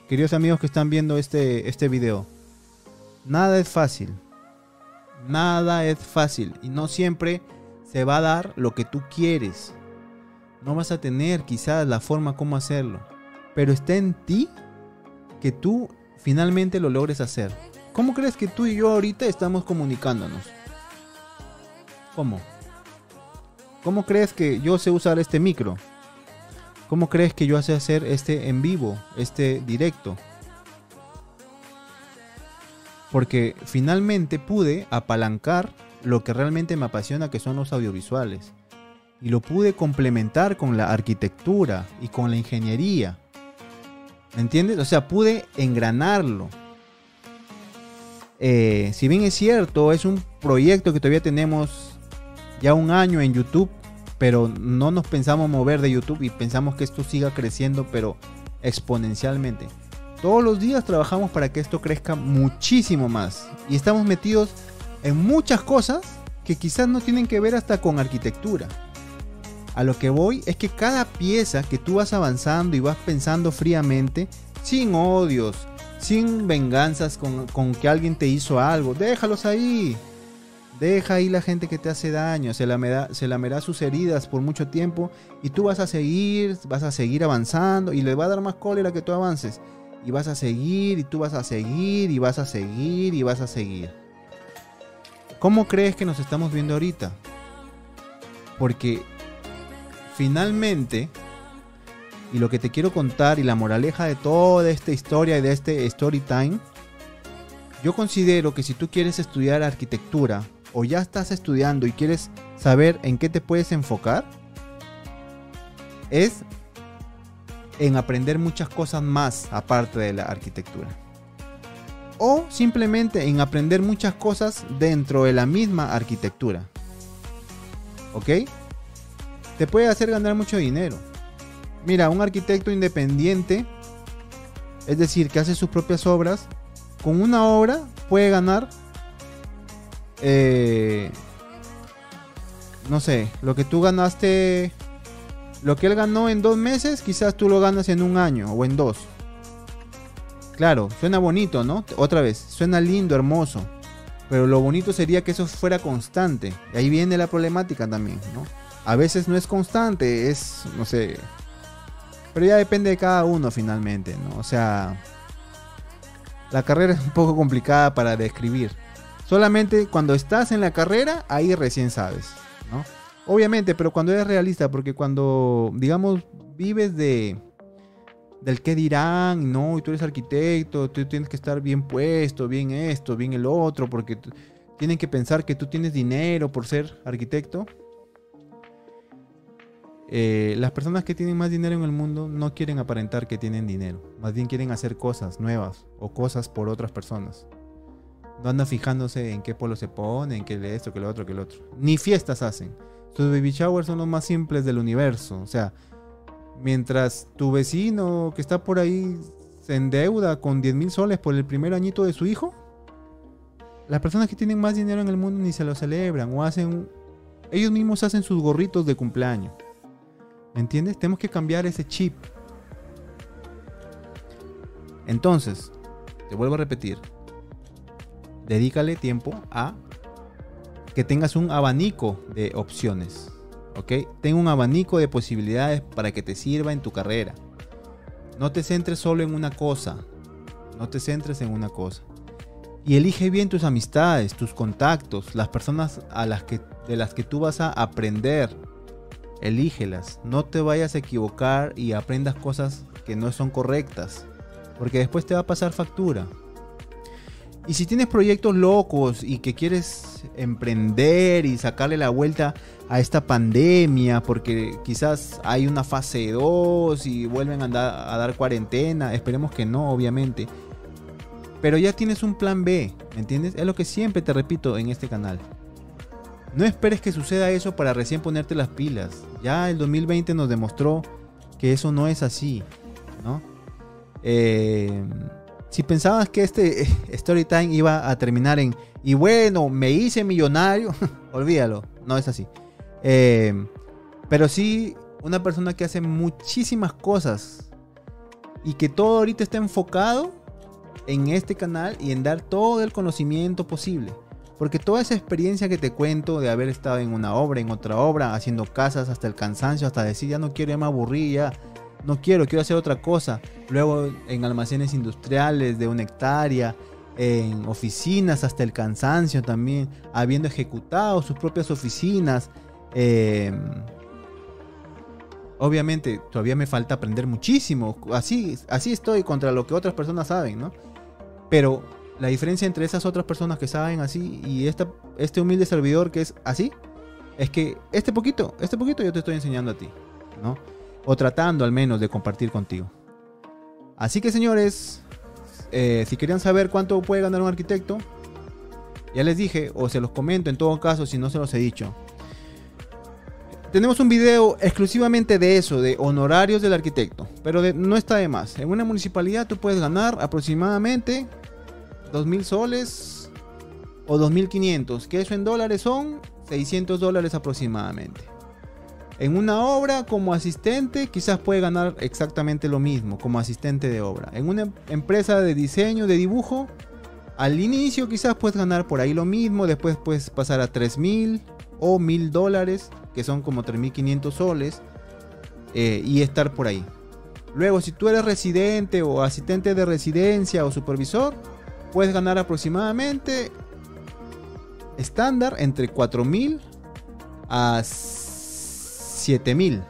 queridos amigos que están viendo este, este video. Nada es fácil. Nada es fácil. Y no siempre se va a dar lo que tú quieres. No vas a tener quizás la forma como hacerlo, pero está en ti que tú finalmente lo logres hacer. ¿Cómo crees que tú y yo ahorita estamos comunicándonos? ¿Cómo? ¿Cómo crees que yo sé usar este micro? ¿Cómo crees que yo sé hacer este en vivo, este directo? Porque finalmente pude apalancar lo que realmente me apasiona, que son los audiovisuales y lo pude complementar con la arquitectura y con la ingeniería. ¿Me entiendes? O sea, pude engranarlo. Eh, si bien es cierto, es un proyecto que todavía tenemos ya un año en YouTube, pero no nos pensamos mover de YouTube y pensamos que esto siga creciendo, pero exponencialmente. Todos los días trabajamos para que esto crezca muchísimo más. Y estamos metidos en muchas cosas que quizás no tienen que ver hasta con arquitectura. A lo que voy es que cada pieza que tú vas avanzando y vas pensando fríamente, sin odios, sin venganzas con, que alguien te hizo algo, déjalos ahí. Deja ahí la gente que te hace daño, se lamerá, se lamerá sus heridas por mucho tiempo y tú vas a seguir, vas a seguir avanzando y le va a dar más cólera que tú avances. Y vas a seguir y tú vas a seguir y vas a seguir y vas a seguir. ¿Cómo crees que nos estamos viendo ahorita? Porque finalmente, y lo que te quiero contar y la moraleja de toda esta historia y de este story time, yo considero que si tú quieres estudiar arquitectura o ya estás estudiando y quieres saber en qué te puedes enfocar, es en aprender muchas cosas más aparte de la arquitectura. O simplemente en aprender muchas cosas dentro de la misma arquitectura. ¿Ok? te puede hacer ganar mucho dinero. Mira, un arquitecto independiente, es decir, que hace sus propias obras, con una obra puede ganar, eh, no sé, lo que tú ganaste, lo que él ganó en dos meses, quizás tú lo ganas en un año o en dos. Claro, suena bonito, ¿no? Otra vez, suena lindo, hermoso. Pero lo bonito sería que eso fuera constante. Y ahí viene la problemática también, ¿no? A veces no es constante, es, no sé. Pero ya depende de cada uno finalmente, ¿no? O sea, la carrera es un poco complicada para describir. Solamente cuando estás en la carrera, ahí recién sabes, ¿no? Obviamente, pero cuando eres realista, porque cuando, digamos, vives de del qué dirán, no, y tú eres arquitecto, tú tienes que estar bien puesto, bien esto, bien el otro, porque tienen que pensar que tú tienes dinero por ser arquitecto. Eh, las personas que tienen más dinero en el mundo no quieren aparentar que tienen dinero, más bien quieren hacer cosas nuevas o cosas por otras personas. No andan fijándose en qué polo se pone, en qué esto, que lo otro, que lo otro. Ni fiestas hacen. Sus baby showers son los más simples del universo. O sea, mientras tu vecino que está por ahí se endeuda con 10 mil soles por el primer añito de su hijo, las personas que tienen más dinero en el mundo ni se lo celebran o hacen... Ellos mismos hacen sus gorritos de cumpleaños. ¿Me entiendes? Tenemos que cambiar ese chip. Entonces, te vuelvo a repetir, dedícale tiempo a que tengas un abanico de opciones. ¿Ok? Ten un abanico de posibilidades para que te sirva en tu carrera. No te centres solo en una cosa. No te centres en una cosa. Y elige bien tus amistades, tus contactos, las personas de las que tú vas a aprender. Elígelas. No te vayas a equivocar y aprendas cosas que no son correctas. Porque después te va a pasar factura. Y si tienes proyectos locos y que quieres emprender y sacarle la vuelta a esta pandemia, porque quizás hay una fase 2 y vuelven a, a dar cuarentena, esperemos que no, obviamente. Pero ya tienes un plan B, ¿me entiendes? Es lo que siempre te repito en este canal. No esperes que suceda eso para recién ponerte las pilas. Ya el 2020 nos demostró que eso no es así, ¿no? Eh, si pensabas que este story time iba a terminar en y bueno, me hice millonario, olvídalo, no es así. Eh, pero sí, una persona que hace muchísimas cosas y que todo ahorita está enfocado en este canal y en dar todo el conocimiento posible. Porque toda esa experiencia que te cuento de haber estado en una obra, en otra obra, haciendo casas hasta el cansancio, hasta decir ya no quiero, ya me aburrí, ya no quiero, quiero hacer otra cosa. Luego en almacenes industriales de una hectárea, en oficinas hasta el cansancio también, habiendo ejecutado sus propias oficinas. Em, obviamente todavía me falta aprender muchísimo. Así, así estoy contra lo que otras personas saben, ¿no? Pero la diferencia entre esas otras personas que saben así y esta, este humilde servidor que es así, es que este poquito, este poquito yo te estoy enseñando a ti, ¿no? o tratando al menos de compartir contigo. Así que señores, eh, si querían saber cuánto puede ganar un arquitecto, ya les dije, o se los comento en todo caso si no se los he dicho. Tenemos un video exclusivamente de eso, de honorarios del arquitecto, pero no está de más. En una municipalidad tú puedes ganar aproximadamente 2.000 soles o 2.500, que eso en dólares son 600 dólares aproximadamente. En una obra como asistente quizás puede ganar exactamente lo mismo como asistente de obra. En una empresa de diseño, de dibujo, al inicio quizás puedes ganar por ahí lo mismo, después puedes pasar a 3.000 o 1.000 dólares, que son como 3.500 soles, eh, y estar por ahí. Luego, si tú eres residente o asistente de residencia o supervisor, puedes ganar aproximadamente estándar entre 4.000 a 7000.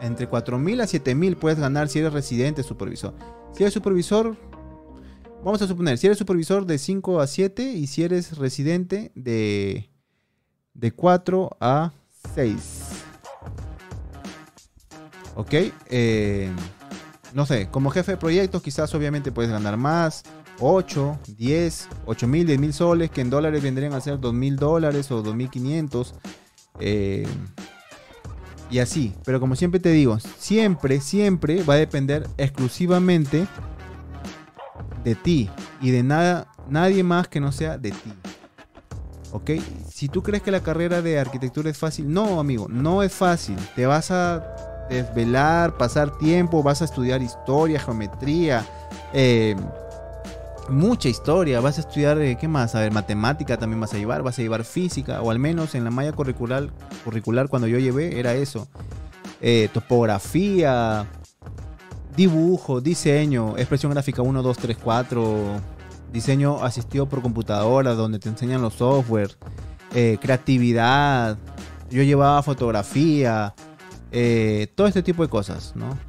Entre 4000 a 7000 puedes ganar si eres residente supervisor. Si eres supervisor, vamos a suponer, si eres supervisor de 5 a 7 y si eres residente de, de 4 a 6. Ok, eh, no sé, como jefe de proyectos quizás obviamente puedes ganar más. 8, 10, 8 mil, 10 mil soles, que en dólares vendrían a ser 2 mil dólares o 2 mil 500. Eh, y así. Pero como siempre te digo, siempre, siempre va a depender exclusivamente de ti y de nada, nadie más que no sea de ti. ¿Ok? Si tú crees que la carrera de arquitectura es fácil, no, amigo, no es fácil. Te vas a desvelar, pasar tiempo, vas a estudiar historia, geometría, eh, mucha historia. Vas a estudiar, eh, ¿qué más? A ver, matemática también vas a llevar, vas a llevar física, o al menos en la malla curricular, curricular cuando yo llevé era eso. Eh, topografía, dibujo, diseño, expresión gráfica 1, 2, 3, 4, diseño asistido por computadora, donde te enseñan los software, eh, creatividad. Yo llevaba fotografía, todo este tipo de cosas, ¿no?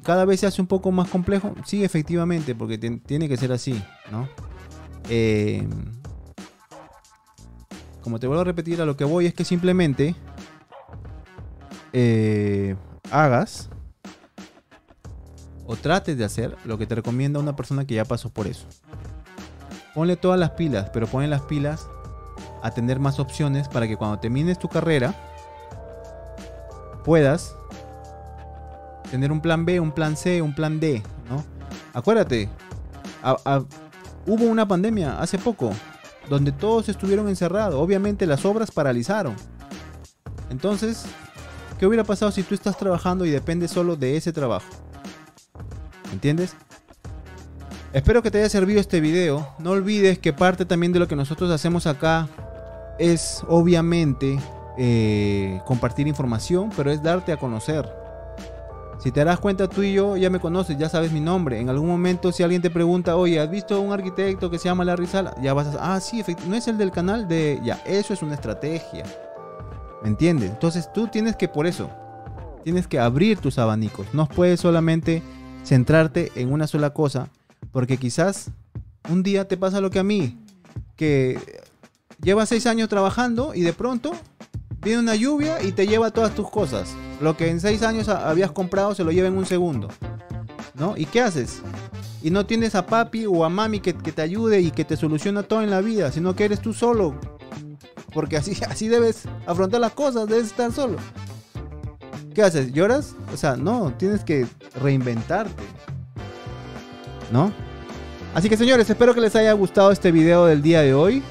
Cada vez se hace un poco más complejo. Sí, efectivamente, porque tiene que ser así, ¿no? Eh, como te vuelvo a repetir, a lo que voy es que simplemente eh, hagas o trates de hacer lo que te recomienda una persona que ya pasó por eso. Ponle todas las pilas, pero ponle las pilas a tener más opciones para que cuando termines tu carrera puedas tener un plan B, un plan C, un plan D, ¿no? Acuérdate, hubo una pandemia hace poco donde todos estuvieron encerrados. Obviamente las obras paralizaron. Entonces, ¿qué hubiera pasado si tú estás trabajando y dependes solo de ese trabajo? ¿Entiendes? Espero que te haya servido este video. No olvides que parte también de lo que nosotros hacemos acá es obviamente eh, compartir información, pero es darte a conocer. Si te das cuenta tú y yo ya me conoces, ya sabes mi nombre. En algún momento si alguien te pregunta, oye, ¿has visto un arquitecto que se llama Larry Sala? Ya vas a... Ah, sí, no es el del canal de... Ya, eso es una estrategia. ¿Me entiendes? Entonces tú tienes que por eso, tienes que abrir tus abanicos. No puedes solamente centrarte en una sola cosa. Porque quizás un día te pasa lo que a mí. Que llevas seis años trabajando y de pronto viene una lluvia y te lleva todas tus cosas. Lo que en seis años habías comprado se lo lleva en un segundo. ¿No? ¿Y qué haces? Y no tienes a papi o a mami que, te ayude y que te soluciona todo en la vida, sino que eres tú solo. Porque así, así debes afrontar las cosas, debes estar solo. ¿Qué haces? ¿Lloras? O sea, no, tienes que reinventarte. ¿No? Así que señores, espero que les haya gustado este video del día de hoy.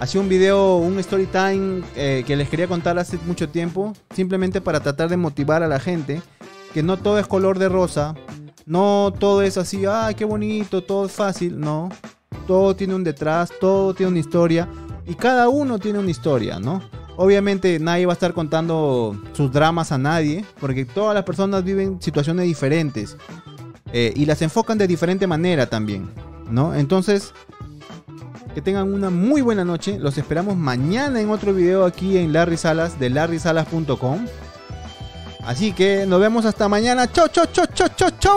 Hacía un video, un story time eh, que les quería contar hace mucho tiempo, simplemente para tratar de motivar a la gente que no todo es color de rosa, no todo es así, ay, qué bonito, todo es fácil, no. Todo tiene un detrás, todo tiene una historia y cada uno tiene una historia, ¿no? Obviamente nadie va a estar contando sus dramas a nadie, porque todas las personas viven situaciones diferentes eh, y las enfocan de diferente manera también, ¿no? Entonces, que tengan una muy buena noche. Los esperamos mañana en otro video aquí en Larry Salas de larrysalas.com. Así que nos vemos hasta mañana. Chau, chau, chau, chau, chau, chau.